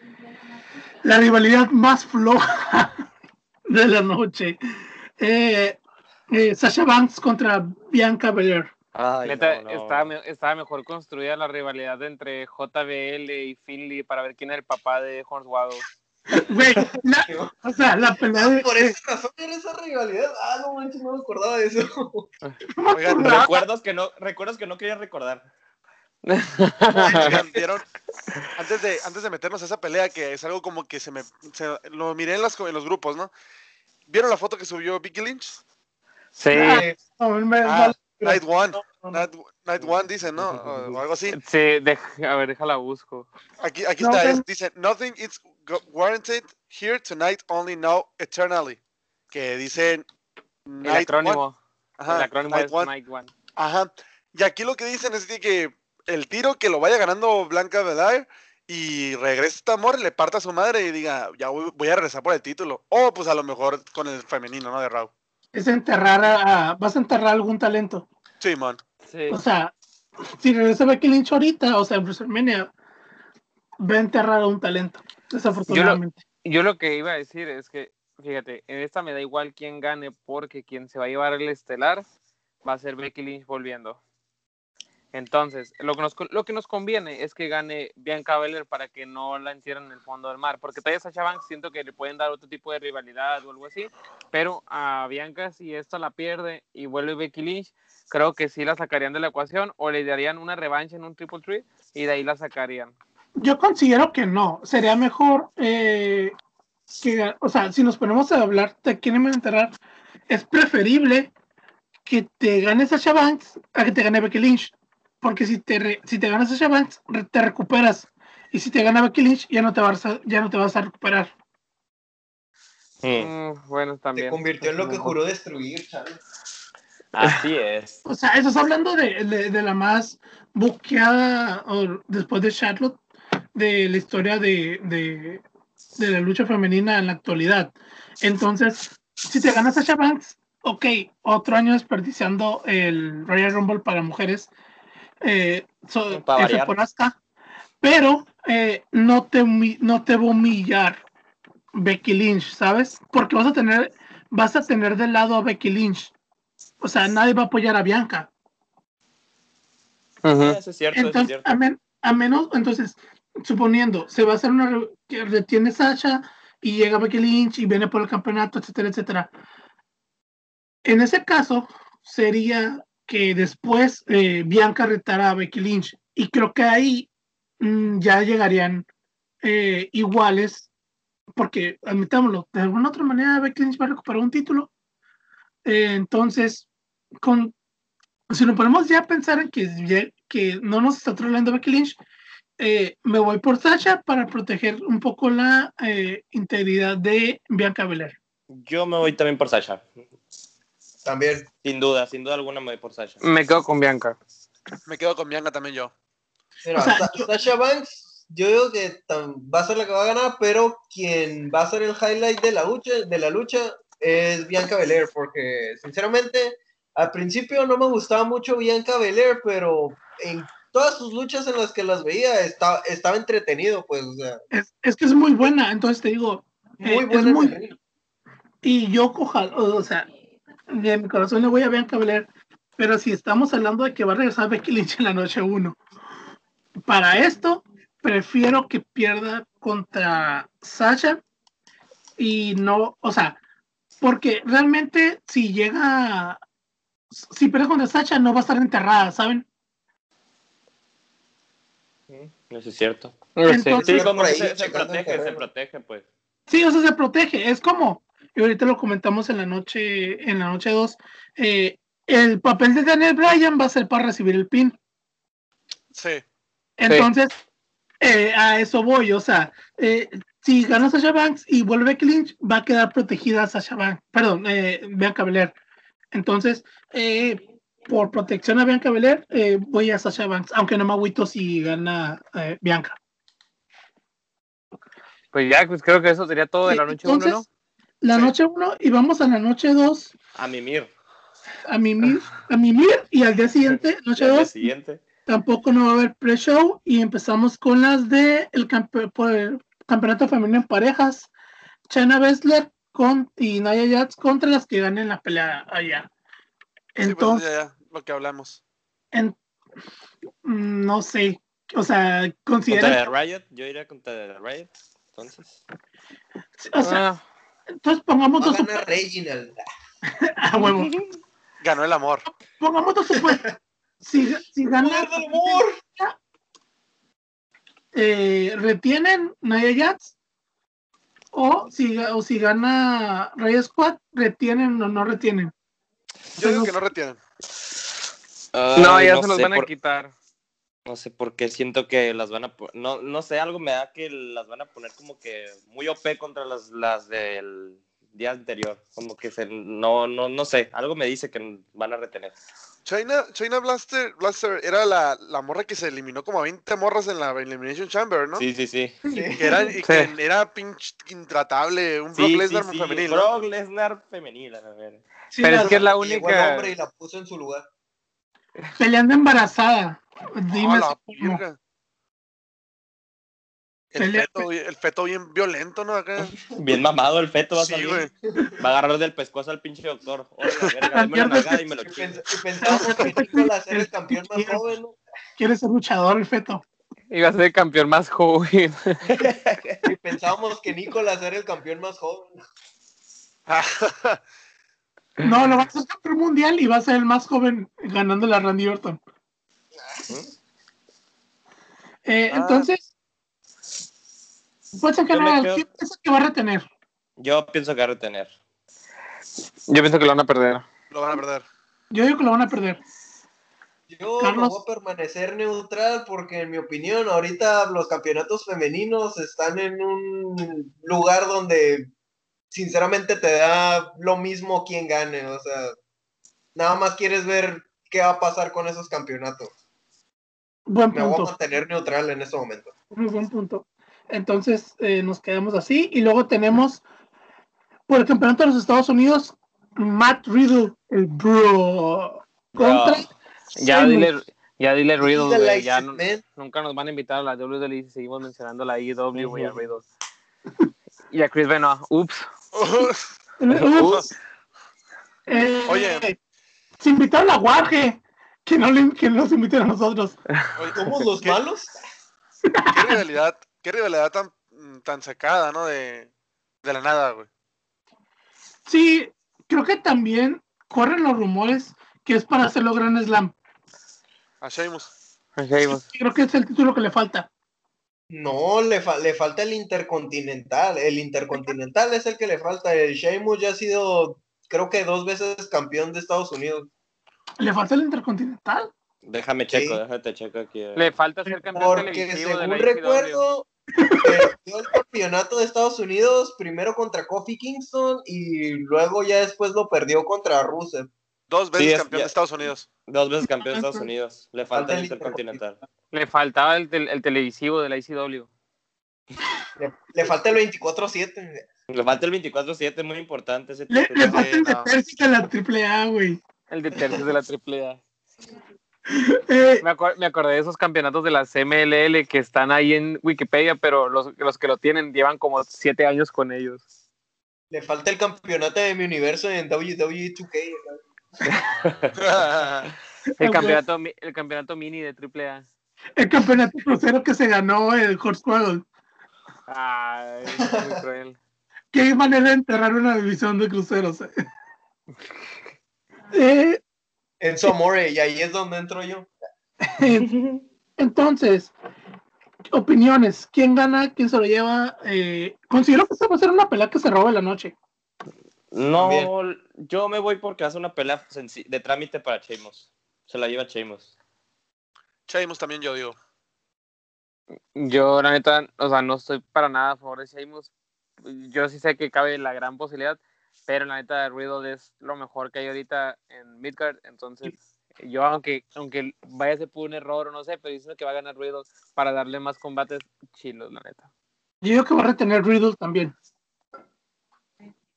la rivalidad más floja de la noche. Eh, eh, Sasha Banks contra Bianca Belair. Ay, Neta, no, no. Estaba, estaba, mejor construida la rivalidad entre JBL y Finley para ver quién era el papá de Hornswoggle. Güey, o sea, la pelea de... Por esa razón era esa rivalidad. Ah, no manches, no me acordaba de eso. Oigan, recuerdos que no, recuerdos que no quería recordar. Antes de, antes de meternos a esa pelea, que es algo como que se me... Se, lo miré en, las, en los grupos, ¿no? ¿Vieron la foto que subió Vicky Lynch? Sí. Ah, Night One. Night, Night, One dice, ¿no? O, algo así. Sí, a ver, déjala busco. Aquí, aquí está, es, dice, nothing is warranted here tonight, only now eternally. Que dicen Night El acrónimo. One. Ajá, el acrónimo Night es One. Night One. Ajá. Y aquí lo que dicen es que el tiro que lo vaya ganando Blanca Belair y regrese esta amor, le parta a su madre y diga, ya voy, voy, a regresar por el título. O pues a lo mejor con el femenino, ¿no? De Raw es enterrar a, vas a enterrar algún talento. Sí, man. Sí. O sea, si regresa Becky Lynch ahorita, o sea, en WrestleMania, va a enterrar a un talento, desafortunadamente. Yo lo, yo lo, que iba a decir es que, fíjate, en esta me da igual quién gane, porque quien se va a llevar el estelar va a ser Becky Lynch volviendo. Entonces, lo que, nos, lo que nos conviene es que gane Bianca Belair para que no la encierren en el fondo del mar, porque todavía Sacha Banks siento que le pueden dar otro tipo de rivalidad o algo así, pero a Bianca si esta la pierde y vuelve Becky Lynch, creo que sí la sacarían de la ecuación o le darían una revancha en un triple threat y de ahí la sacarían. Yo considero que no, sería mejor eh, que, o sea, si nos ponemos a hablar quién me enterrar, es preferible que te gane Sacha Banks a que te gane Becky Lynch porque si te, re, si te ganas a Shabbat, te recuperas. Y si te gana Becky Lynch, ya no te vas a, ya no te vas a recuperar. Mm, bueno, también. Se convirtió en lo que juró destruir, Chávez. Así es. O sea, estás hablando de, de, de la más buqueada o, después de Charlotte de la historia de, de, de la lucha femenina en la actualidad. Entonces, si te ganas Sasha Banks, ok, otro año desperdiciando el Royal Rumble para mujeres. Eh, pero eh, no, te, no te va a humillar Becky Lynch, ¿sabes? Porque vas a tener, vas a tener del lado a Becky Lynch. O sea, nadie va a apoyar a Bianca. Eso es cierto, entonces, es cierto. A, menos, entonces, suponiendo, se va a hacer una que retiene Sasha y llega Becky Lynch y viene por el campeonato, etcétera, etcétera. En ese caso, sería que después eh, Bianca retara a Becky Lynch. Y creo que ahí mm, ya llegarían eh, iguales, porque admitámoslo, de alguna otra manera Becky Lynch va a recuperar un título. Eh, entonces, con, si nos ponemos ya a pensar en que, que no nos está trolando Becky Lynch, me voy por Sasha para proteger un poco la integridad de Bianca Belair. Yo me voy también por Sasha. También. Sin duda, sin duda alguna me voy por Sasha. Me quedo con Bianca. Me quedo con Bianca también yo. Sasha Banks, yo digo que va a ser la que va a ganar, pero quien va a ser el highlight de la lucha, de la lucha es Bianca Belair, porque sinceramente al principio no me gustaba mucho Bianca Belair, pero en todas sus luchas en las que las veía estaba, estaba entretenido, pues. es, que es muy buena, entonces te digo. Muy eh, buena. Y yo, ojalá, o sea, de mi corazón le voy a Bianca Belair, pero si estamos hablando de que va a regresar Becky Lynch en la noche 1, para esto prefiero que pierda contra Sasha y no, o sea, porque realmente si llega, si pierde contra Sasha no va a estar enterrada, ¿saben? Eso es cierto. Entonces, sí, como se, se protege, se protege, pues. Sí, o sea, se protege. Es como, y ahorita lo comentamos en la noche, en la noche 2, eh, el papel de Daniel Bryan va a ser para recibir el pin. Sí. Entonces, eh, a eso voy, o sea, eh, si gana Sasha Banks y vuelve Clinch, va a quedar protegida Sasha Banks, perdón, Bianca Belair. Entonces, por protección a Bianca Belair, voy a Sasha Banks, aunque no me agüito si gana Bianca. Pues ya, pues creo que eso sería todo de la noche 1, ¿no? La noche 1 y vamos a la noche 2. A mimir. A mimir, a mimir y al día siguiente, noche 2. siguiente. Tampoco no va a haber pre-show y empezamos con las de el, campeonato femenino en parejas. China Bessler con, y Naya Jats contra las que ganen la pelea allá. Pues, Entonces, ya, ya, lo que hablamos. En, no sé, o sea, considera. ¿Contra Riot? Yo iría contra Riot, entonces. O sea, ah. Entonces pongamos dos ganar Reginald. ah, huevo. Ganó el amor. Pongamos dos supuestos. Si, si gana. el amor! Eh, ¿Retienen Naya Jats? O si, o si gana Rey Squad, ¿retienen o no retienen? Yo digo que no retienen. no, ya se los van a quitar. No sé por qué siento que las van a no no sé, algo me da que las van a poner como que muy OP contra las, las del día anterior, como que se, no no no sé, algo me dice que van a retener. China, China Blaster, Blaster era la, la morra que se eliminó como a 20 morras en la Elimination Chamber, ¿no? Sí, sí, sí. Que era, y que era pinche intratable, un Brock Lesnar femenino. Brock Lesnar femenil, a ver. Pero es que es la única. hombre y la puso en su lugar. Peleando embarazada. Dime el, feto, el feto bien violento, ¿no? Acá. Bien mamado el feto va a salir. Va a agarrar del pescuezo al pinche doctor. y me lo Y pensábamos que Nicolás era el campeón más joven, ¿no? Quiere ser luchador el feto. Iba a ser el campeón más joven. y pensábamos que Nicolás era el campeón más joven. no, lo va a ser campeón mundial y va a ser el más joven ganando la Randy Orton. Eh, ah. Entonces, pues en general, ¿quién piensa que va a retener? Yo pienso que va a retener. Yo pienso que lo van a perder. Lo van a perder. Yo digo que lo van a perder. Yo voy a permanecer neutral porque en mi opinión ahorita los campeonatos femeninos están en un lugar donde sinceramente te da lo mismo quien gane, o sea, nada más quieres ver qué va a pasar con esos campeonatos. Buen punto. Me voy a mantener neutral en ese momento. Muy buen punto. Entonces eh, nos quedamos así. Y luego tenemos por el campeonato de los Estados Unidos, Matt Riddle, el bro, contra. Ya dile, ya dile Riddle, Ya nunca nos van a invitar a la WWE y seguimos mencionando la IW y a Riddle. Y a Chris Benoit. Ups. Eh, Oye. Se invitaron a Warge. Que no, le, que nos inviten a nosotros. ¿Somos los malos? ¿Qué rivalidad, qué rivalidad tan, tan sacada, ¿no? De, de la nada, güey. Sí, creo que también corren los rumores que es para hacerlo Gran Slam. A Sheamus. Creo que es el título que le falta. No, le, le falta el Intercontinental. El Intercontinental es el que le falta. El Sheamus ya ha sido, creo que dos veces campeón de Estados Unidos. ¿Le falta el Intercontinental? Déjame checo, déjate checo aquí. Le falta ser campeón Porque según recuerdo, perdió el campeonato de Estados Unidos primero contra Kofi Kingston y luego ya después lo perdió contra Rusev. Dos veces campeón de Estados Unidos. Dos veces campeón de Estados Unidos. Le falta, el Intercontinental. Le faltaba el, el, televisivo de la ICW. Le, falta el 24-7. Le falta el 24-7, muy importante. Ese le, le falta el de tercio de la AAA, güey. El de tercio de la AAA. Eh, me, acordé de esos campeonatos de la CMLL que están ahí en Wikipedia, pero los, los que lo tienen llevan como siete años con ellos. Le falta el campeonato de mi universo en WWE 2K. el, campeonato, el campeonato mini de AAA. El campeonato crucero que se ganó el Horse Ay, muy cruel. Qué manera de enterrar una división de cruceros. Eh. eh en Somore, y ahí es donde entro yo. Entonces, opiniones. ¿Quién gana? ¿Quién se lo lleva? Eh, considero que esta va a ser una pelea que se roba la noche. No, yo me voy porque hace una pelea de trámite para Sheamus. Se la lleva Sheamus. Sheamus también yo digo. Yo, la neta, o sea, no estoy para nada a favor de Sheamus. Yo sí sé que cabe la gran posibilidad, pero la neta, Riddle es lo mejor que hay ahorita en Midgard. Entonces, yo, aunque, aunque vaya a ser por un error o no sé, pero diciendo que va a ganar Riddle para darle más combates chilos, la neta. Yo digo que va a retener Riddle también.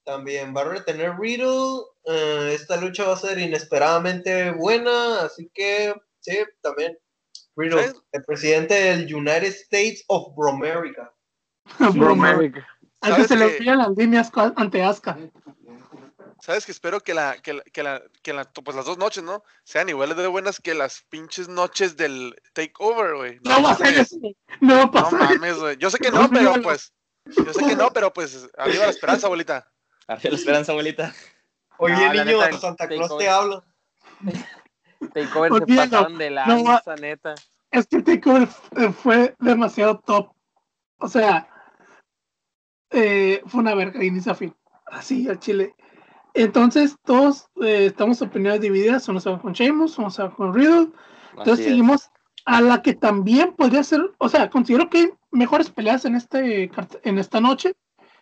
También va a retener Riddle. Eh, esta lucha va a ser inesperadamente buena, así que sí, también. Riddle, el presidente del United States of Bromerica. Bromerica. Al que se le olvidan las líneas ante Asuka. ¿Sabes que espero que la, que la, que la, que la, pues las dos noches, ¿no? Sean iguales de buenas que las pinches noches del takeover, güey. No, va a ser eso. No va a pasar. No mames, güey. Yo sé que no, pero pues. Yo sé que no, pero pues. Arriba la esperanza, abuelita. Arriba la esperanza, abuelita. Oye, niño, Santa Claus te hablo. Takeover se pasaron de la no, neta. Es que Takeover fue demasiado top. O sea, eh, fue una verga de inicio a fin. Así, al chile. Entonces, todos eh, estamos opiniones divididas. Uno se va con Sheamus, uno se va con Riddle. Entonces, seguimos a la que también podría ser. O sea, considero que hay mejores peleas en, este, en esta noche.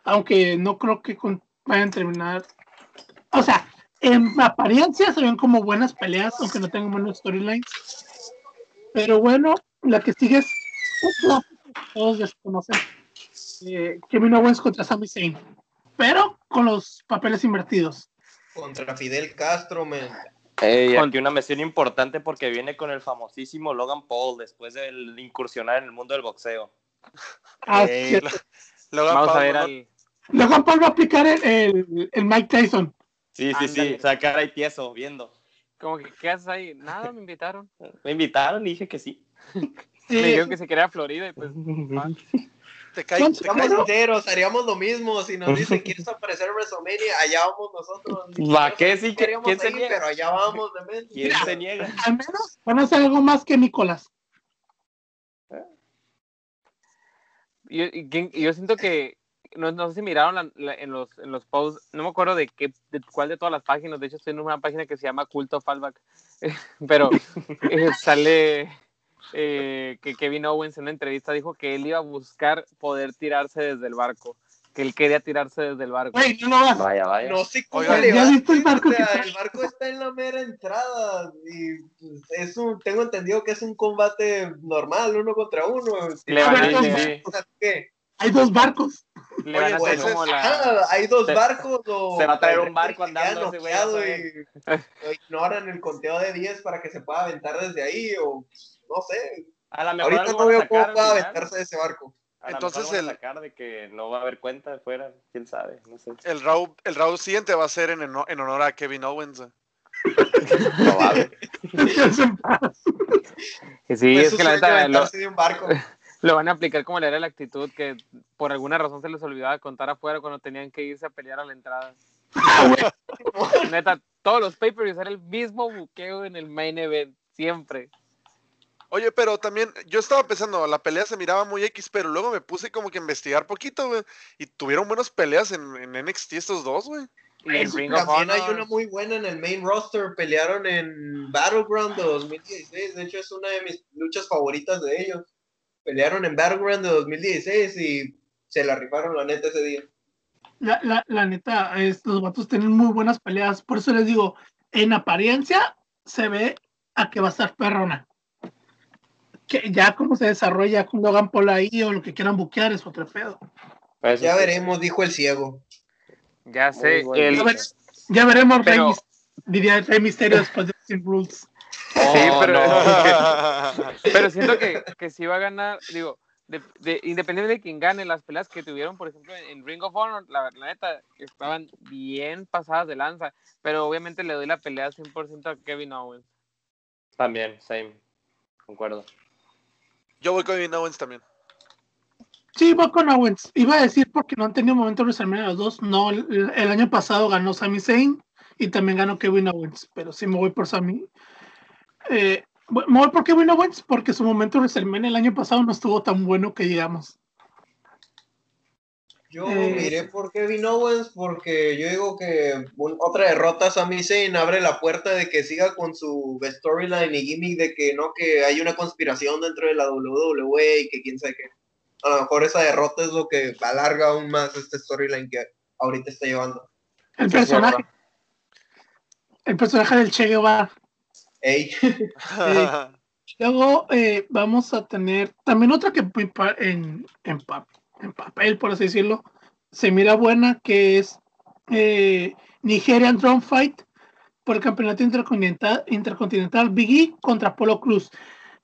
Aunque no creo que vayan a terminar. O sea, en apariencia se ven como buenas peleas, aunque no tengan buenos storylines. Pero bueno, la que sigue es. Todos desconocen eh, Kevin Owens contra Sami Zayn, pero con los papeles invertidos. Contra Fidel Castro, men. Hey, aquí una misión importante porque viene con el famosísimo Logan Paul después de incursionar en el mundo del boxeo. Ah, Logan Vamos Paul, a ver al... Logan Paul va a aplicar el, el, Mike Tyson. Sí, sí, sí, sacar ahí tieso, viendo. Como que, ¿qué haces ahí? Nada, me invitaron. Me invitaron y dije que sí. Me dijeron que se quería Florida y pues... Te caes, te caes enteros, haríamos lo mismo. Si nos dicen quieres aparecer en WrestleMania, allá vamos nosotros. ¿Va qué? Sí, queríamos ¿quién se pero allá vamos de ¿Quién se niega? Al menos van a hacer algo más que Nicolás. Yo, yo siento que no, no, sé si miraron en, los, en los posts, no me acuerdo de qué, de cuál de todas las páginas, de hecho estoy en una página que se llama Culto Fallback, pero eh, sale eh, que Kevin Owens en una entrevista dijo que él iba a buscar poder tirarse desde el barco, que él quería tirarse desde el barco. no, vaya, vaya. No sé cómo le va. El barco, o sea, el barco está en la mera entrada y pues, es un, tengo entendido que es un combate normal, uno contra uno. Le van a, hay dos barcos. Oye, pues, hay dos barcos o se va a traer un barco andando ese güey, y, ignoran el conteo de 10 para que se pueda aventar desde ahí o no sé. A la mejor Ahorita no veo cómo pueda aventarse de ese barco. Entonces el sacar de que no va a haber cuenta de fuera, quién sabe, no sé. El round, el round siguiente va a ser en, en honor a Kevin Owens. Probable. sí, es que la neta lo, un barco. Lo van a aplicar como le era la actitud que por alguna razón se les olvidaba contar afuera cuando tenían que irse a pelear a la entrada. neta, todos los pay-per-views era el mismo buqueo en el main event, siempre. Oye, pero también yo estaba pensando, la pelea se miraba muy X, pero luego me puse como que a investigar poquito, güey. Y tuvieron buenas peleas en, en NXT estos dos, güey. Y también hay una muy buena en el main roster. Pelearon en Battleground de 2016. De hecho, es una de mis luchas favoritas de ellos. Pelearon en Battleground de 2016 y se la rifaron la neta ese día. La, la, la neta, estos vatos tienen muy buenas peleas. Por eso les digo, en apariencia se ve a que va a estar perrona que ya cómo se desarrolla con Logan Paul ahí o lo que quieran buquear es otro pedo. Pues ya veremos, dijo el ciego. Ya sé. Ya, veremos, diría el Rey Misterio después de Sin Rules. Sí, pero, pero siento que, que si va a ganar, digo, de, independientemente de quién gane, las peleas que tuvieron, por ejemplo, en Ring of Honor, la, la, neta, estaban bien pasadas de lanza, pero obviamente le doy la pelea 100% a Kevin Owens. También, same, concuerdo. Yo voy con Owens también. Sí, voy con Owens. Iba a decir porque no han tenido momento de WrestleMania los dos. No, el, año pasado ganó Sami Zayn y también ganó Kevin Owens. Pero sí me voy por Sami. Eh, voy por Kevin Owens porque su momento WrestleMania el año pasado no estuvo tan bueno que digamos. Yo eh, miré por Kevin Owens porque yo digo que otra derrota a Sami Zayn abre la puerta de que siga con su storyline y gimmick de que no, que hay una conspiración dentro de la WWE y que quién sabe qué. A lo mejor esa derrota es lo que alarga aún más este storyline que ahorita está llevando. El personaje. El personaje del Che Guevara. Ey. Luego eh, vamos a tener también otra que en, en, en papel, por así decirlo, se mira buena, que es eh, Nigerian Drum Fight por el campeonato intercontinental, intercontinental Big E contra Polo Cruz.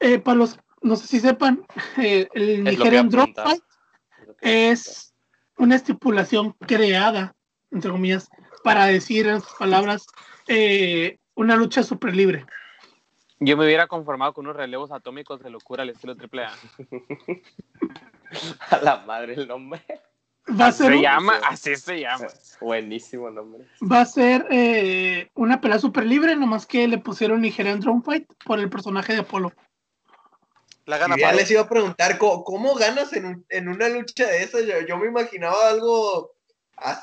Eh, para los, no sé si sepan, eh, el Nigerian Drum Fight es una estipulación creada, entre comillas, para decir en sus palabras una lucha súper libre. Yo me hubiera conformado con unos relevos atómicos de locura al estilo AAA. A la madre el nombre. Va a ser se llama, así se llama. Buenísimo nombre. Va a ser eh, una pelea super libre, nomás que le pusieron Nigerian Drone Fight por el personaje de Apolo. La gana ya les iba a preguntar, ¿cómo, ganas en, en, una lucha de esas? yo, me imaginaba algo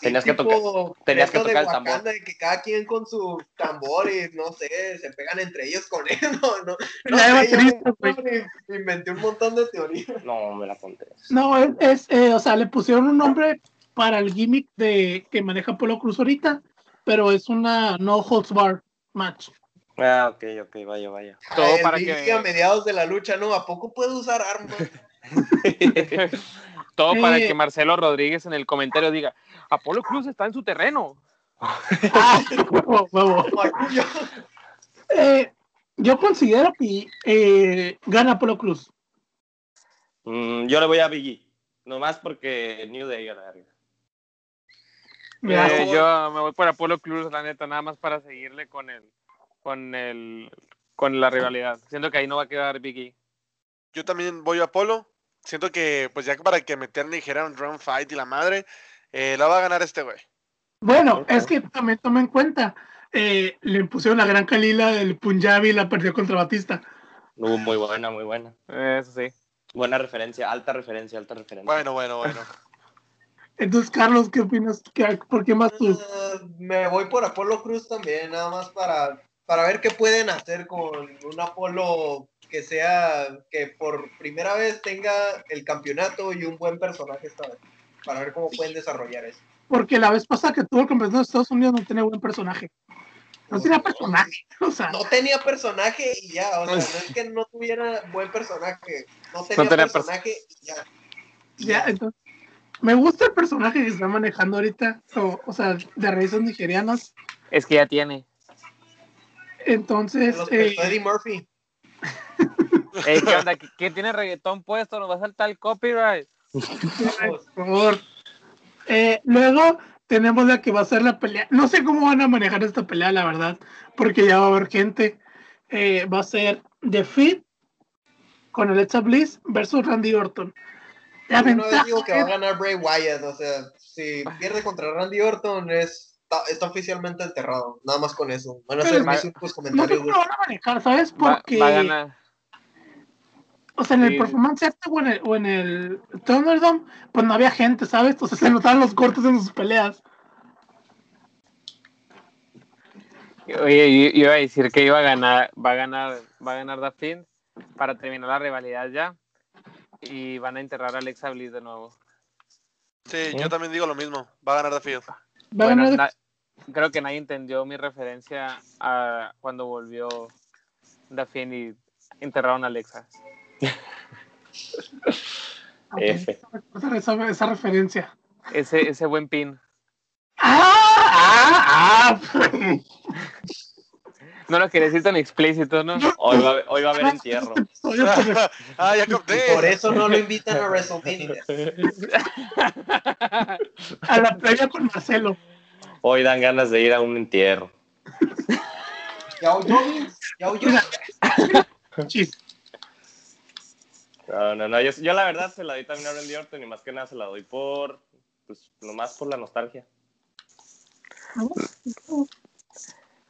tenías que, tocar, tenías que tocar el tambor. De que cada quien con sus tambores, no sé, se pegan entre ellos con eso, no, no, sé, inventé un montón de teorías. No, me la conté. No, es, eh, o sea, le pusieron un nombre para el gimmick de que maneja Polo Cruz ahorita, pero es una no holds bar match. Ah, ok, ok, vaya, vaya. Todo para que a mediados de la lucha, ¿no? ¿A poco puede usar armas? Todo para que Marcelo Rodríguez en el comentario diga, Apolo Cruz está en su terreno. Eh, yo considero que eh, gana Apolo Cruz. Mm, yo le voy a Biggie, nomás porque New Day a la eh, yo me voy por Apolo Cruz, la neta, nada más para seguirle con el, con el, con la rivalidad. Siento que ahí no va a quedar Biggie. Yo también voy a Apolo. Siento que, pues ya para que meter dijera un drum fight y la madre, eh, la va a ganar este güey. Bueno, es que también toma en cuenta, eh, le pusieron la gran Kalila del Punjabi y la perdió contra Batista. Uh, muy buena, muy buena. Eso sí. Buena referencia, alta referencia, alta referencia. Bueno, bueno, bueno. Entonces, Carlos, ¿qué opinas? ¿Por qué más tú? Uh, me voy por Apolo Cruz también, nada más para, para ver qué pueden hacer con un Apolo que sea, que por primera vez tenga el campeonato y un buen personaje esta vez, para ver cómo pueden desarrollar eso. Porque la vez pasada que tuvo el campeonato de Estados Unidos no tenía buen personaje. No tenía personaje, o sea. No tenía personaje y ya, o sea, no es que no tuviera buen personaje, no tenía, personaje y ya. ya, entonces, me gusta el personaje que está manejando ahorita, o, sea, de raíces nigerianas. Es que ya tiene. Entonces. Eh, Eddie Murphy. ¿qué onda? ¿Quién tiene reggaetón puesto? ¿Nos va a saltar el copyright? por favor. Eh, luego tenemos la que va a ser la pelea. No sé cómo van a manejar esta pelea, la verdad, porque ya va a haber gente. Eh, va a ser The Fit con Alexa Bliss versus Randy Orton. La no digo que va a ganar Bray Wyatt, o sea, si pierde contra Randy Orton es está, oficialmente enterrado, nada más con eso. Van a hacer mis únicos comentarios. No sé cómo van a manejar, ¿sabes? Porque va, a ganar. O sea, en el Performance o en el, o en el Thunderdome, pues no había gente, ¿sabes? O sea, se notaban los cortes en sus peleas. Oye, yo iba a decir que iba a ganar, va a ganar, va a ganar Dafin para terminar la rivalidad ya. Y van a enterrar a Alexa Bliss de nuevo. Sí, yo también digo lo mismo. Va a ganar Dafin. creo que nadie entendió mi referencia a cuando volvió Dafin y enterraron a Alexa. F. Esa, referencia. Ese, ese buen pin. ¡Ah! ¡Ah! ¡Ah! No lo quería decir tan explícito, ¿no? Hoy va, hoy va a haber entierro. ah, ya Por eso no lo invitan a WrestleMania. a la playa con Marcelo. Hoy dan ganas de ir a un entierro. Ya oyó, ya oyó. No, no, no. Yo, yo, la verdad se la doy también a Randy Orton y más que nada se la doy por, pues, nomás por la nostalgia.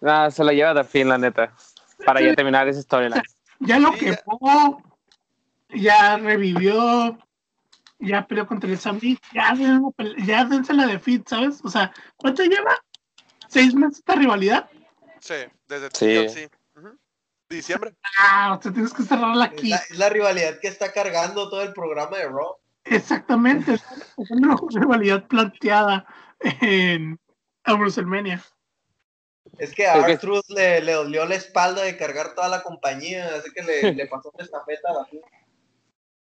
Nada, se la lleva de fin, la neta. Para ya terminar esa storyline. Ya lo que quemó, ya revivió, ya peleó contra el Sammy, ya, ya dense la de Fit, ¿sabes? O sea, ¿cuánto lleva? ¿Seis meses esta rivalidad? Sí, desde sí. sí diciembre. Ah, o tienes que cerrarla aquí. Es la, rivalidad que está cargando todo el programa de Raw. Exactamente, es una rivalidad planteada en WrestleMania. Es que a Arthur le, le, dolió la espalda de cargar toda la compañía, así que le, le pasó una estafeta a la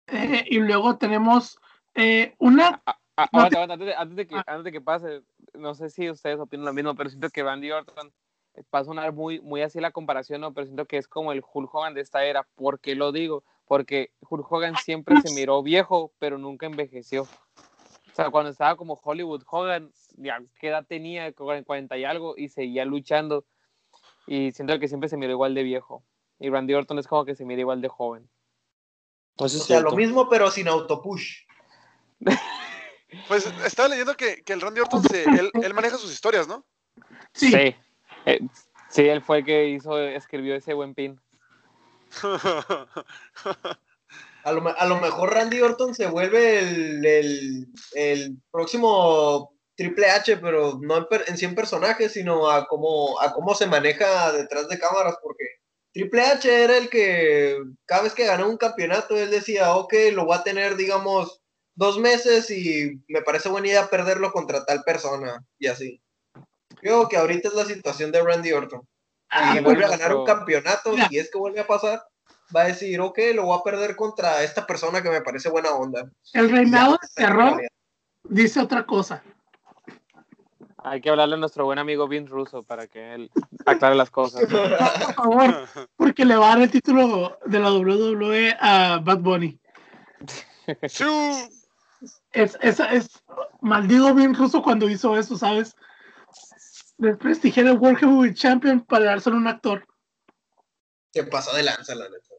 eh, Y luego tenemos eh, una. Ah, ah, antes, de, antes, de que, antes de que pase, no sé si ustedes opinan lo mismo, pero siento que Randy Orton va a sonar muy, muy así la comparación, ¿no? pero siento que es como el Hulk Hogan de esta era. ¿Por qué lo digo? Porque Hulk Hogan siempre se miró viejo, pero nunca envejeció. O sea, cuando estaba como Hollywood Hogan, ya, ¿qué edad tenía? 40 y algo, y seguía luchando. Y siento que siempre se miró igual de viejo. Y Randy Orton es como que se mira igual de joven. Pues o sea, lo mismo, pero sin autopush. pues estaba leyendo que, el Randy Orton, él, él, maneja sus historias, ¿no? Sí. sí. Eh, sí, él fue el que hizo, escribió ese buen pin. A lo, mejor Randy Orton se vuelve el, el, el próximo Triple H, pero no en, en 100 personajes, sino a cómo, a cómo se maneja detrás de cámaras, porque Triple H era el que cada vez que ganó un campeonato, él decía, ok, lo voy a tener, digamos, dos meses y me parece buena idea perderlo contra tal persona, y así. Creo que ahorita es la situación de Randy Orton. Ah, y vuelve a ganar un campeonato y es que vuelve a pasar, va a decir, ok, lo voy a perder contra esta persona que me parece buena onda. El reinado de terror dice otra cosa. Hay que hablarle a nuestro buen amigo Vince Russo para que él aclare las cosas. Por favor, porque le va a dar el título de la WWE a Bad Bunny. es, es, es, maldigo Vince Russo cuando hizo eso, ¿sabes? Desprestigiar el World Heavyweight Champion para dárselo a un actor. Se pasó de lanza, la neta.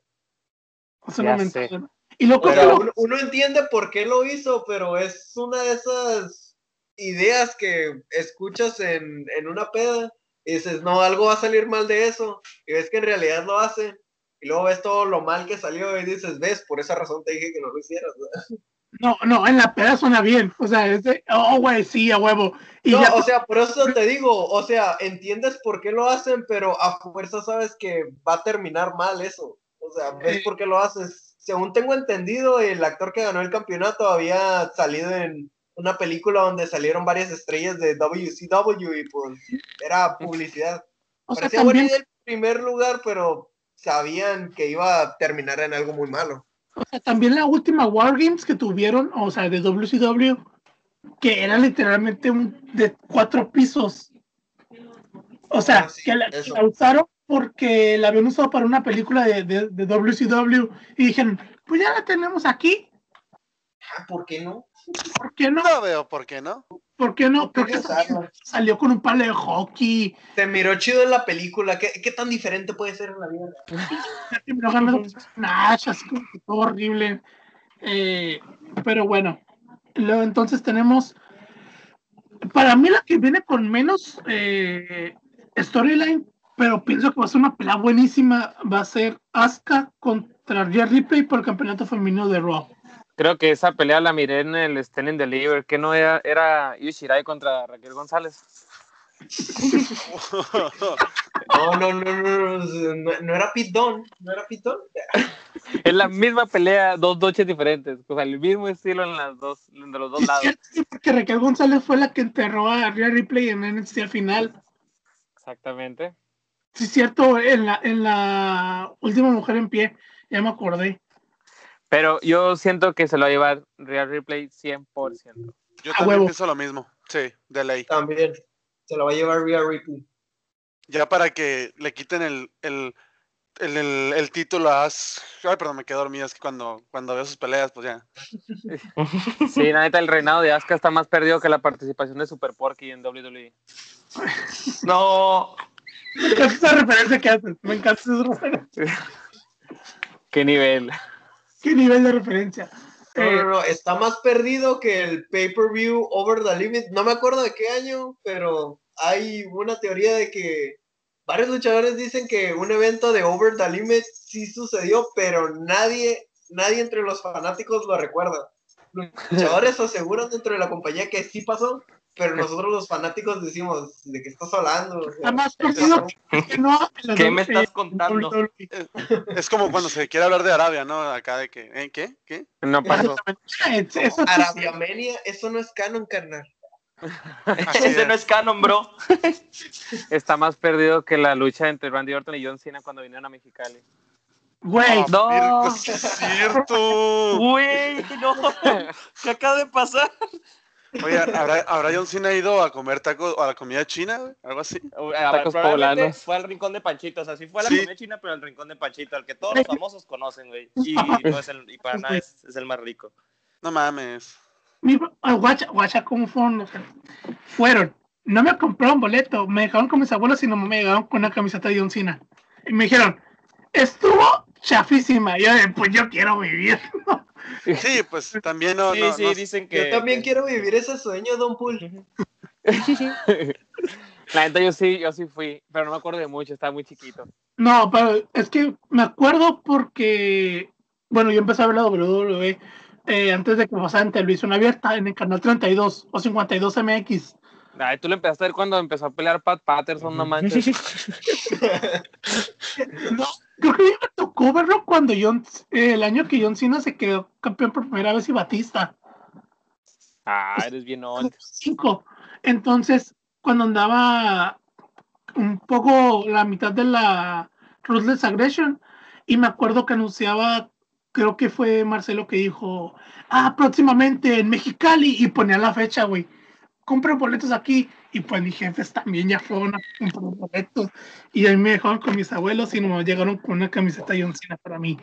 No y lo uno, uno, entiende por qué lo hizo, pero es una de esas ideas que escuchas en, en una peda y dices, no, algo va a salir mal de eso. Y ves que en realidad lo hace. Y luego ves todo lo mal que salió y dices, ves, por esa razón te dije que no lo hicieras. No, no, en la peda suena bien. O sea, es de, oh, güey, sí, a huevo. Y no, o sea, por eso te digo, o sea, entiendes por qué lo hacen, pero a fuerza sabes que va a terminar mal eso. O sea, ves por qué lo haces. Según tengo entendido, el actor que ganó el campeonato había salido en una película donde salieron varias estrellas de WCW y pues era publicidad. O Parecía sea, también... el primer lugar, pero sabían que iba a terminar en algo muy malo. O sea, también la última War Games que tuvieron, o sea, de WCW, que era literalmente un de cuatro pisos. O sea, ah, que, la, usaron porque la habían usado para una película de, de, WCW y dijeron, pues ya la tenemos aquí. Ah, ¿Por qué no? ¿Por qué no? No veo por qué no. ¿Por qué no? Creo que salió, con un palo de hockey. Se miró chido en la película. ¿Qué, qué tan diferente puede ser en la vida? así horrible. Eh, pero bueno, luego entonces tenemos, para mí la que viene con menos eh, storyline, pero pienso que va a ser una pelea buenísima, va a ser Asuka contra Rhea Ripley por el campeonato femenino de Raw. Creo que esa pelea la miré en el Stand Deliver, que no era, era Yushirai contra Raquel González. no, no, no, no, no, no era Pitón, no era Pitón. Es la misma pelea, dos noches diferentes, o sea, el mismo estilo en las dos, de los dos lados. Sí, porque Raquel González fue la que enterró a Rhea Ripley en NXT al final. Exactamente. Sí, cierto, en la, en la última mujer en pie, ya me acordé. Pero yo siento que se lo va a llevar Real Replay 100%. Yo también pienso lo mismo, sí, de ley. También, se lo va a llevar Real Replay. Ya para que le quiten el, el, el, el, título a Ay, perdón, me quedé dormido, es que cuando, cuando veo sus peleas, pues ya. Sí, la neta, el reinado de Asuka está más perdido que la participación de Super Porky en WWE. No. Me encanta esa referencia que haces, me encanta esa referencia. ¿Qué nivel? ¿Qué nivel de referencia? No, no, eh, no, está más perdido que el pay-per-view Over the Limit. No me acuerdo de qué año, pero hay una teoría de que varios luchadores dicen que un evento de Over the Limit sí sucedió, pero nadie, nadie entre los fanáticos lo recuerda. Los luchadores aseguran dentro de la compañía que sí pasó, pero nosotros los fanáticos decimos, ¿de qué estás hablando? Además, ¿Qué me estás contando? Es como cuando se quiere hablar de Arabia, ¿no? Acá de que, ¿eh? ¿qué? ¿Qué? No pasó. Arabia Menia, eso no es canon, carnal. Ese no es canon, bro. Está más perdido que la lucha entre Randy Orton y John Cena cuando vinieron a Mexicali. Güey, no. Es cierto. Güey, no. ¿Qué acaba de pasar? Oye, ¿habrá, ¿habrá John Cena ido a comer tacos o a la comida china, Algo así. tacos poblanos. Fue al rincón de Panchito, o sea, sí fue a la comida china, pero al rincón de Panchito, al que todos los famosos conocen, güey. Y, no es el, y para nada es, es, el más rico. No mames. Mi, ah, guacha, guacha, ¿cómo fueron? fueron. No me compraron boleto, me dejaron con mis abuelos, sino me dejaron con una camiseta de John Cena. Y me dijeron, estuvo chafísima. Y yo, pues yo quiero vivir. Sí, pues también no. Sí, sí, dicen que. Yo también quiero vivir ese sueño, Don Pool. La neta, yo sí, yo sí fui, pero no me acuerdo de mucho, estaba muy chiquito. No, pero es que me acuerdo porque, bueno, yo empecé a ver la WWE eh, antes de que pasara en televisión abierta en el canal 32 o 52 MX. Ay, tú lo empezaste a ver cuando empezó a pelear Pat Patterson, no manches. no, creo que me tocó verlo cuando John, eh, el año que John Cena se quedó campeón por primera vez y Batista. Ah, eres bien old. Cinco. Entonces, cuando andaba un poco la mitad de la Ruthless Aggression, y me acuerdo que anunciaba, creo que fue Marcelo que dijo, ah, próximamente en Mexicali, y ponía la fecha, güey compren boletos aquí. Y pues mis jefes también ya fueron a comprar boletos. Y ahí me dejaron con mis abuelos y me llegaron con una camiseta y un cine para mí.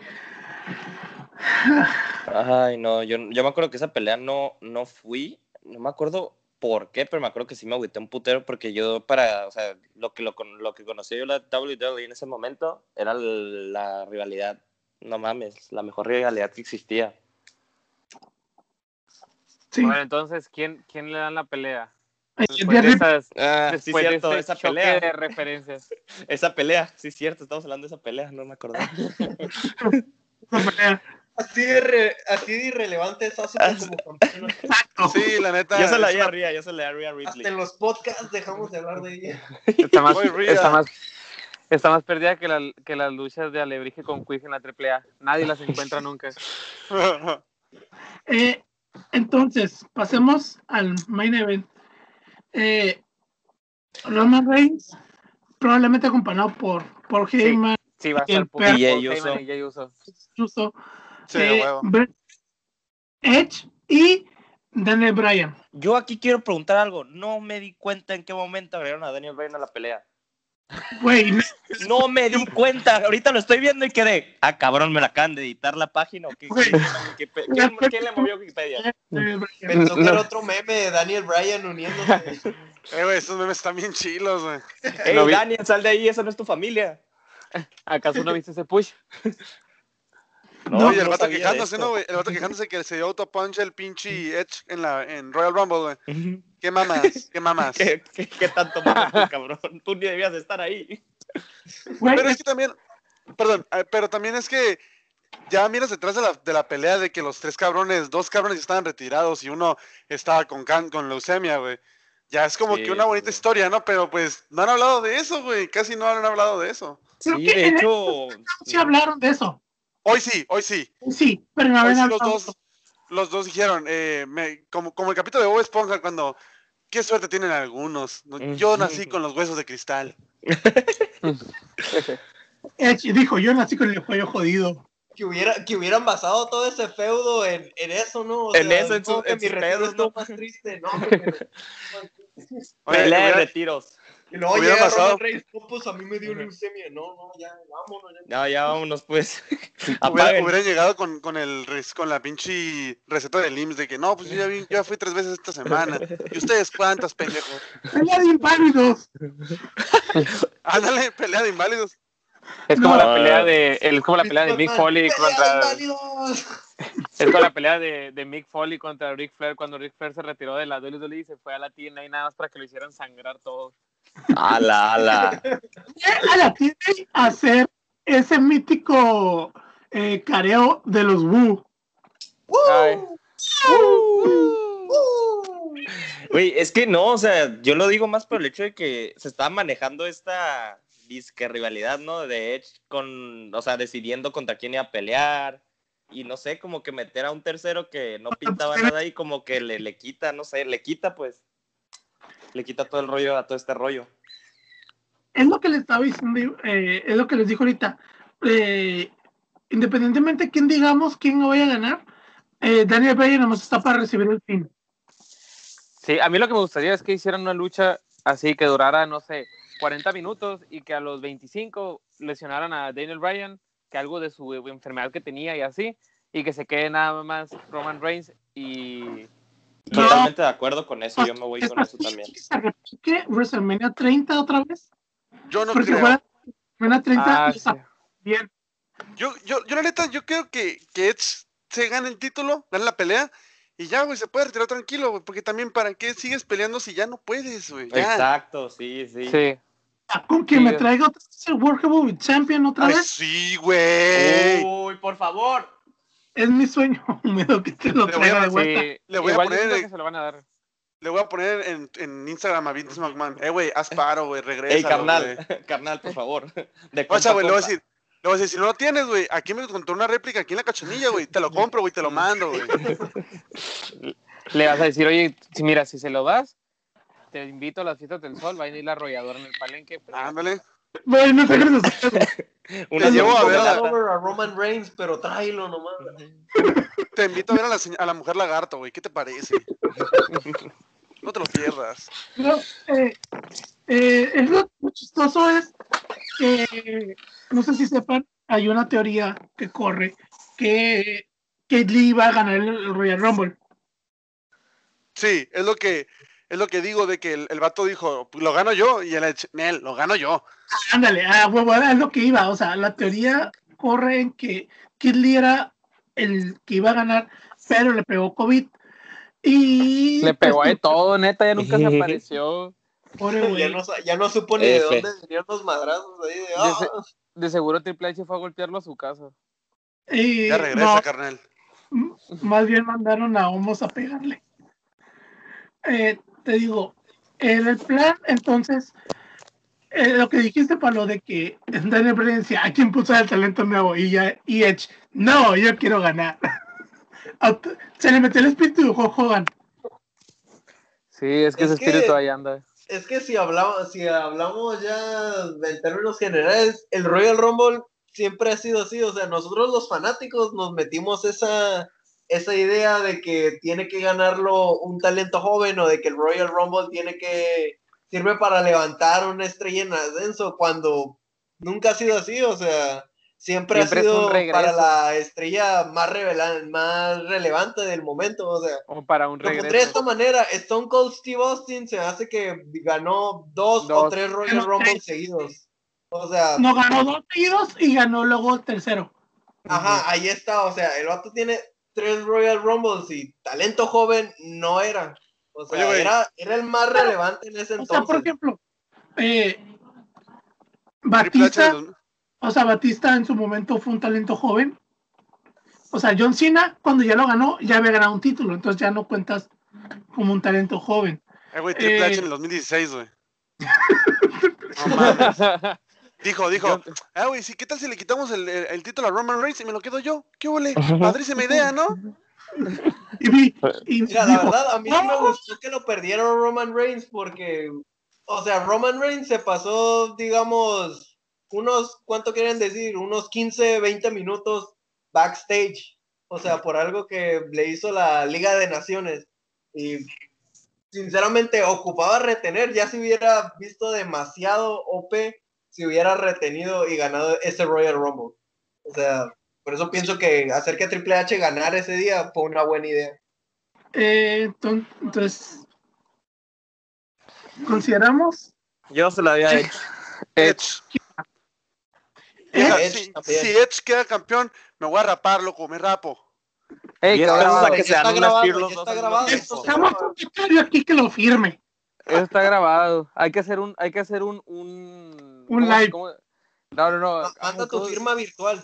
Ay, no, yo, yo me acuerdo que esa pelea no, no fui. No me acuerdo por qué, pero me acuerdo que sí me agüité un putero porque yo para, o sea, lo que, lo, lo que conocí yo la WWE en ese momento era la rivalidad, no mames, la mejor rivalidad que existía. Bueno, entonces, ¿quién, ¿quién le dan la pelea? Después de esas, ah, sí, cierto, esa pelea. de referencias. esa pelea, sí, cierto, estamos hablando de esa pelea, no me acuerdo. así, de así de irrelevante es como Exacto. Sí, la neta. Yo se la di a Ria, yo se la di a Ria Ripley. Hasta en los podcasts dejamos de hablar de ella. Está más, está más, está más perdida que, la, que las luchas de Alebrije con Quiz en la AAA. Nadie las encuentra nunca. eh, entonces, pasemos al main event. Eh, Roman Reigns, probablemente acompañado por, por Heyman. Sí, va a ser por Uso. Uso. Sí, eh, Edge y Daniel Bryan. Yo aquí quiero preguntar algo. No me di cuenta en qué momento agregaron a Daniel Bryan a la pelea. Güey, no me di cuenta. Ahorita lo estoy viendo y quedé. Ah, cabrón, me la acaban de editar la página. ¿o qué, ¿Quién, le movió Wikipedia? Pensó que era otro meme de Daniel Bryan uniéndose. Eh, güey, estos memes están bien chilos, güey. Ey, Daniel, sal de ahí, esa no es tu familia. ¿Acaso no viste ese push? No, y el vato quejándose, ¿no, güey? El vato quejándose que se dio autopunch el pinche Edge en, la, en Royal Rumble, güey. ¿Qué mamas? ¿Qué mamas? ¿Qué, qué, tanto mamas cabrón? Tú ni debías estar ahí. Pero es que también, perdón, eh, pero también es que ya miras detrás de la, de la pelea de que los tres cabrones, dos cabrones estaban retirados y uno estaba con, can, con leucemia, güey. Ya es como que una bonita historia, ¿no? Pero pues no han hablado de eso, güey. Casi no han hablado de eso. Sí, de hecho. Sí hablaron de eso. Hoy sí, hoy sí. Sí, pero no hoy sí los dos, los dos dijeron, eh, como, como el capítulo de Bob Esponja cuando qué suerte tienen algunos. Yo nací con los huesos de cristal. dijo, yo nací con el cuello jodido. Que, hubiera, que hubieran basado todo ese feudo en, en eso, ¿no? en eso, en, su, en mi retiro es lo más triste, ¿no? Pelea de retiros. Y luego llega pasado. Roman Reigns, no, pues a mí me dio leucemia. No, no, ya, vámonos. Ya, no, ya vámonos, pues. hubiera, hubiera, llegado con, con, el, con la pinche receta del IMSS de que no, pues yo ya, vi, ya fui tres veces esta semana. ¿Y ustedes cuántas, pendejos? Pelea de inválidos. Ándale, pelea de inválidos. Es como la pelea de, es como la pelea de Mick Foley contra. Es como la pelea de, de, Mick Foley contra Ric Flair cuando Ric Flair se retiró de la WWE y se fue a la TNA y nada más para que lo hicieran sangrar todos. Ala, ala. ala, tiene hacer ese mítico eh, careo de los Wu. Uy, es que no, o sea, yo lo digo más por el hecho de que se está manejando esta disque rivalidad, ¿no? De Edge con, o sea, decidiendo contra quién iba a pelear. Y no sé, como que meter a un tercero que no pintaba nada y como que le, le quita, no sé, le quita pues le quita todo el rollo a todo este rollo. Es lo que les estaba diciendo, eh, es lo que les dijo ahorita. Eh, independientemente de quién digamos quién no vaya a ganar, eh, Daniel Bryan nomás está para recibir el fin. Sí, a mí lo que me gustaría es que hicieran una lucha así que durara, no sé, 40 minutos y que a los 25 lesionaran a Daniel Bryan, que algo de su enfermedad que tenía y así, y que se quede nada más Roman Reigns y Totalmente de acuerdo con eso, yo me voy con eso también. ¿Qué? ¿WrestleMania 30 otra vez? Yo no Porque creo. WrestleMania 30 ah, bien. Yo, yo, yo la neta, yo creo que, que Edge se gane el título, gane la pelea, y ya, güey, se puede retirar tranquilo, güey, porque también para qué sigues peleando si ya no puedes, güey. Exacto, sí, sí. Sí. Ah, ¿Con que me traiga otra vez el World Heavyweight Champion otra vez? Sí, güey. Uy, por favor es mi sueño húmedo que te lo traiga de vuelta. le voy a poner. se lo van a dar. Le voy a poner en, en Instagram a Vince McMahon. Eh, güey, haz paro, güey, regresa. Ey, carnal, carnal, por favor. De Ocha, güey, le voy a decir. Le voy a decir, si no lo tienes, güey, aquí me encontró una réplica aquí en la cachanilla, güey. Te lo compro, güey, te lo mando, güey. Le vas a decir, oye, si mira, si se lo das, te invito a las fiestas del sol, va a ir la arrolladora en el palenque. Ándale. Bueno, no Te llevo a ver a, a, Roman Reigns, pero tráelo nomás. Te invito a ver a la, a la mujer lagarto, güey. ¿Qué te parece? no te lo pierdas. No, eh, eh, es lo chistoso es que, no sé si sepan, hay una teoría que corre que Kate Lee va a ganar el Royal Rumble. Sí, es lo que es lo que digo de que el, el vato dijo, lo gano yo, y él, él lo gano yo. Ándale, ah, huevo, es lo que iba, o sea, la teoría corre en que Kidley era el que iba a ganar, pero le pegó COVID. Y le pegó de todo, neta, ya nunca se apareció. ya, no, ya no supo ni de dónde venían los madrazos ahí. De, ah". de, seguro Triple H fue a golpearlo a su casa. Y, ya regresa, carnal. Más bien mandaron a Homos a pegarle. Eh, te digo, en el plan, entonces, eh, lo que dijiste para lo de que Daniel Bryan decía, ¿a quién puso el talento nuevo? Y ya, y Edge, no, yo quiero ganar. Se le metió el espíritu de Hogan. Sí, es que ese espíritu ahí anda. Es que si hablamos, si hablamos ya en términos generales, el Royal Rumble siempre ha sido así, o sea, nosotros los fanáticos nos metimos esa, esa idea de que tiene que ganarlo un talento joven o de que el Royal Rumble tiene que sirve para levantar una estrella en ascenso cuando nunca ha sido así, o sea, siempre, ha sido para la estrella más, más relevante del momento, o sea, para un regreso. de esta manera, Stone Cold Steve Austin se hace que ganó dos, o tres Royal Rumble seguidos. O sea, no ganó dos seguidos y ganó luego el tercero. Ajá, ahí está, o sea, el vato tiene tres Royal Rumbles y talento joven no era. O sea, era, era, el más relevante en ese entonces. O sea, por ejemplo, eh, Batista, o sea, Batista en su momento fue un talento joven. O sea, John Cena, cuando ya lo ganó, ya había ganado un título, entonces ya no cuentas como un talento joven. Eh, güey, Triple H en el 2016, güey. no mames. Dijo, dijo, ah, güey, sí, ¿qué tal si le quitamos el, el, título a Roman Reigns y me lo quedo yo? ¿Qué huele? Padrísima idea, ¿no? y, y Mira, la verdad, a mí sí me gustó que lo perdieron Roman Reigns porque, o sea, Roman Reigns se pasó, digamos, unos, ¿cuánto quieren decir? Unos 15, 20 minutos backstage. O sea, por algo que le hizo la Liga de Naciones. Y sinceramente ocupaba retener, ya se hubiera visto demasiado OP si hubiera retenido y ganado ese Royal Rumble. O sea, por eso pienso que hacer que Triple H ganara ese día fue una buena idea. Eh, entonces, ¿consideramos? Yo se la había hecho. Edge. Si, Edge queda campeón, me voy a rapar, loco, me rapo. Ey, que que está grabado, está grabado. Estamos con aquí que lo firme. Eso está grabado. Hay que hacer un, hay que hacer un, un, un live. No, no, no. Manda tu firma virtual.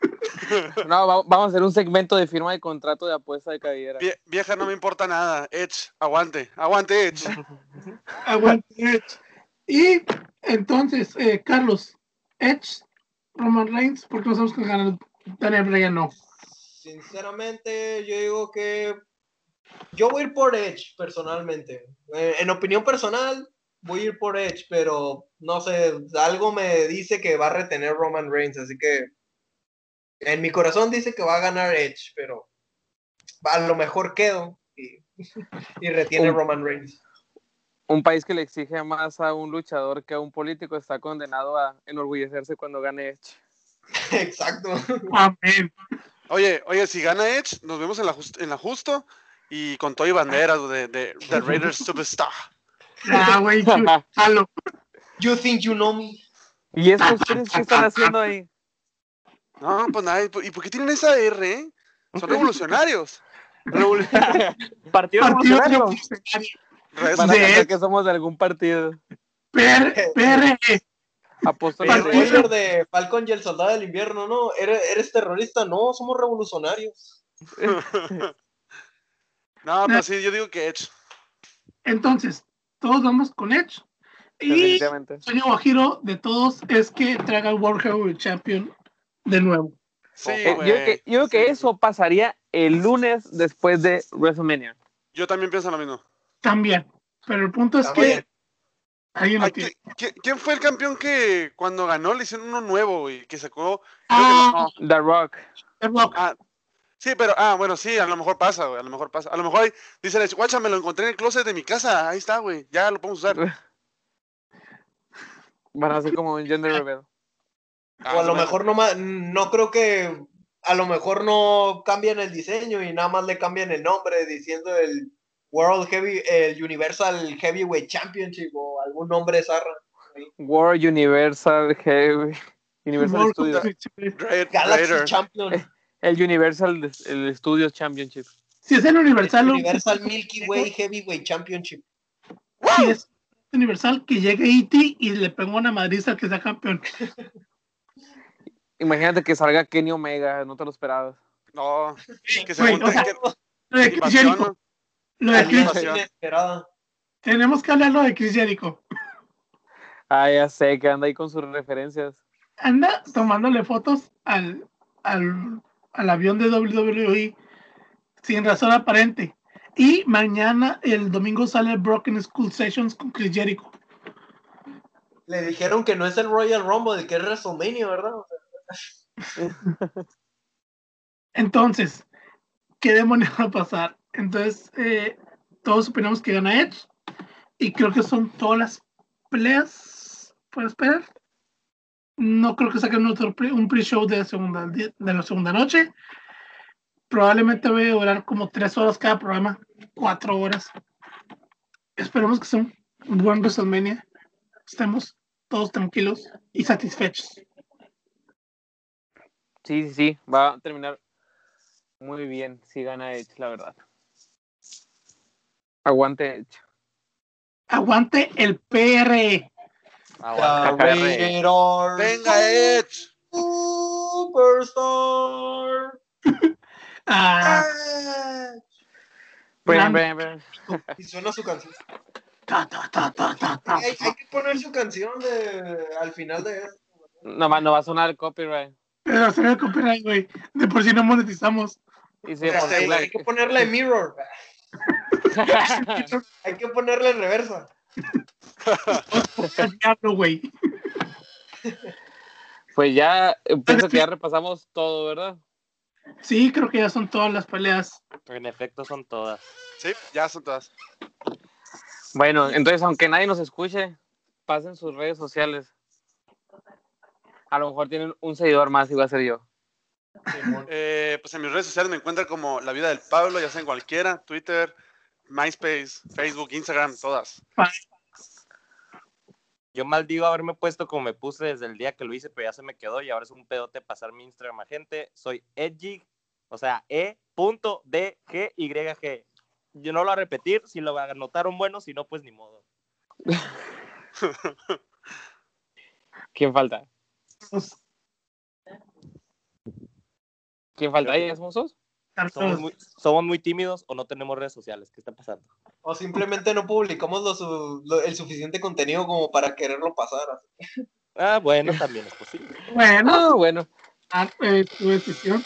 No, vamos a hacer un segmento de firma de contrato de apuesta de cadera. vieja, no me importa nada. Edge, aguante, aguante Edge. aguante Edge. Y entonces, eh, Carlos, Edge, Roman Reigns, ¿por qué no sabemos que ganar Daniel Bryan no? Sinceramente, yo digo que yo voy a ir por Edge, personalmente. Eh, en opinión personal, voy a ir por Edge, pero no sé, algo me dice que va a retener Roman Reigns, así que en mi corazón dice que va a ganar Edge, pero a lo mejor quedo y, retiene Roman Reigns. Un país que le exige más a un luchador que a un político está condenado a enorgullecerse cuando gane Edge. Exacto. Amén. Oye, oye, si gana Edge, nos vemos en la, en la justo y con Toy Banderas de, de, de Raiders Superstar. Ah, güey, You think you know me. ¿Y estos tres qué están haciendo ahí? No, pues nada. ¿Y por qué tienen esa R, eh? Son revolucionarios. partido revolucionario. Van a pensar que somos de algún partido. PR. Apóstol el de Falcon y el Soldado del Invierno, ¿no? ¿Eres, ¿Eres terrorista? No, somos revolucionarios. no, pues sí, yo digo que Edge. Entonces, todos vamos con Edge. Y el sueño guajiro de todos es que traiga el World Heavyweight Champion de nuevo. Sí, eh, yo, que, yo creo que eso pasaría el lunes después de WrestleMania. Yo también pienso lo mismo. También. Pero el punto es que. ¿Quién fue el campeón que cuando ganó le hicieron uno nuevo y que sacó. Ah, The Rock. The Rock. Ah, sí, pero, ah, bueno, sí, a lo mejor pasa, güey, a lo mejor pasa. A lo mejor dice, guacha, me lo encontré en el closet de mi casa, ahí está, güey, ya lo podemos usar. Van a ser como un gender reveal. Ah, o a lo mejor no, no creo que a lo mejor no cambian el diseño y nada más le cambian el nombre diciendo el World Heavy, el Universal Heavyweight Championship o algún nombre zarra. World Universal Heavy Universal Studios. Galaxy Champion. El Universal el Studios Championship. Si es el Universal. Universal Milky Way Heavyweight Championship. Si es Universal que llegue E.T. y le ponga una madriza que sea campeón. Imagínate que salga Kenny Omega, no te lo esperabas. No, que se Lo de Chris Jericho. Lo de Chris Tenemos que hablar lo de Chris Jericho. Ah, ya sé, que anda ahí con sus referencias. Anda tomándole fotos al, al, al avión de WWE sin razón aparente. Y mañana, el domingo, sale Broken School Sessions con Chris Jericho. Le dijeron que no es el Royal Rumble, que es WrestleMania, ¿verdad? Entonces, ¿qué demonios va a pasar? Entonces, eh, todos opinamos que gana Edge. Y creo que son todas las peleas por esperar. No creo que saquen otro un pre-show de, la segunda, de la segunda noche. Probablemente voy a durar como tres horas cada programa, cuatro horas. Esperemos que sea un buen WrestleMania. Estemos todos tranquilos y satisfechos. Sí, sí, sí, va a terminar muy bien si gana Edge, la verdad. Aguante Edge. Aguante el PR. Aguante el PR. Venga Edge. Superstar. ah. Ven, ven, ven. Y suena su canción. Ta, ta, ta, ta, ta, ta. Hay, hay que poner su canción de, al final de esto. No, va- no va a sonar el copyright. Pero se ve copyright, güey. De por sí no monetizamos. Y se O sea, pone hay, hay que ponerla en mirror. Hay que ponerla en reversa. Diablo, güey. Pues ya, eh, pienso que ya repasamos todo, ¿verdad? Sí, creo que ya son todas las peleas. En efecto, son todas. Sí, ya son todas. Bueno, entonces, aunque nadie nos escuche, pasen sus redes sociales. A lo mejor tienen un seguidor más y va a ser yo. Eh, pues en mis redes sociales me encuentran como La Vida del Pablo, ya sea en cualquiera, Twitter, MySpace, Facebook, Instagram, todas. Yo maldigo haberme puesto como me puse desde el día que lo hice, pero ya se me quedó y ahora es un pedote pasar mi Instagram a gente. Soy edgy, o sea, E E.DGYG. Yo no lo voy a repetir, si lo anotaron bueno, si no, pues ni modo. ¿Quién falta? ¿Quién falta? ¿Ahí es Monzos? Somos muy, somos muy tímidos o no tenemos redes sociales. ¿Qué está pasando? O simplemente no publicamos lo su- lo- el suficiente contenido como para quererlo pasar. Ah, bueno, también es posible. Bueno, Ah, bueno. ah, eh, tu decisión.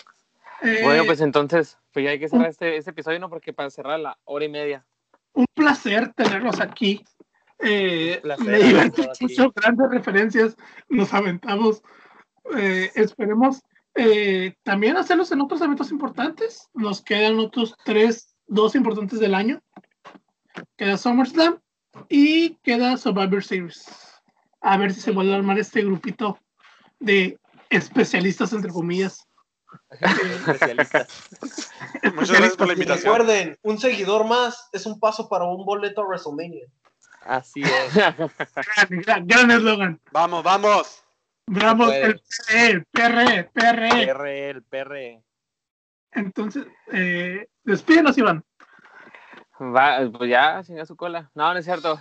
Eh, Bueno, pues entonces, pues ya hay que cerrar este, este episodio, ¿no? Porque para cerrar la hora y media. un placer tenerlos aquí. Eh, Un placer me divertí mucho, grandes referencias, nos aventamos. Eh, esperemos eh, también hacerlos en otros eventos importantes. Nos quedan otros tres, dos importantes del año. Queda SummerSlam y queda Survivor Series. A ver si se vuelve a armar este grupito de especialistas, entre comillas. Especialistas. Muchas gracias por la invitación. recuerden, un seguidor más es un paso para un boleto a WrestleMania. Así es. gran, gran, gran eslogan. Vamos, vamos. Bravo, puede. el PRE, PRE, PRE. PRE, el PRE. Entonces, eh, despídenos, Iván. Va, pues ya, chinga su cola. No, no es cierto.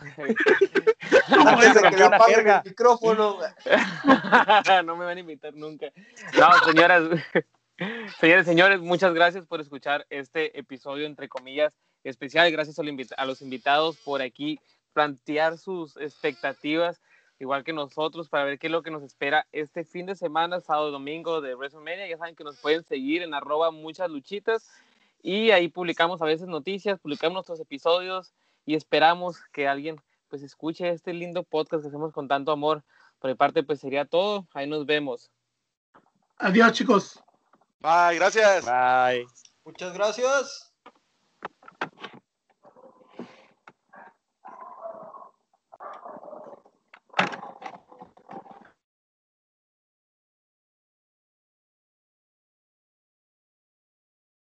Antes de que una jerga. el micrófono. no me van a invitar nunca. No, señoras, señores, señores, muchas gracias por escuchar este episodio, entre comillas, especial. Gracias a los invitados por aquí plantear sus expectativas, igual que nosotros, para ver qué es lo que nos espera este fin de semana, sábado y domingo de WrestleMania. Ya saben que nos pueden seguir en arroba muchas luchitas y ahí publicamos a veces noticias, publicamos nuestros episodios y esperamos que alguien pues escuche este lindo podcast que hacemos con tanto amor. Por mi parte, pues sería todo. Ahí nos vemos. Adiós, chicos. Bye, gracias. Bye. Muchas gracias.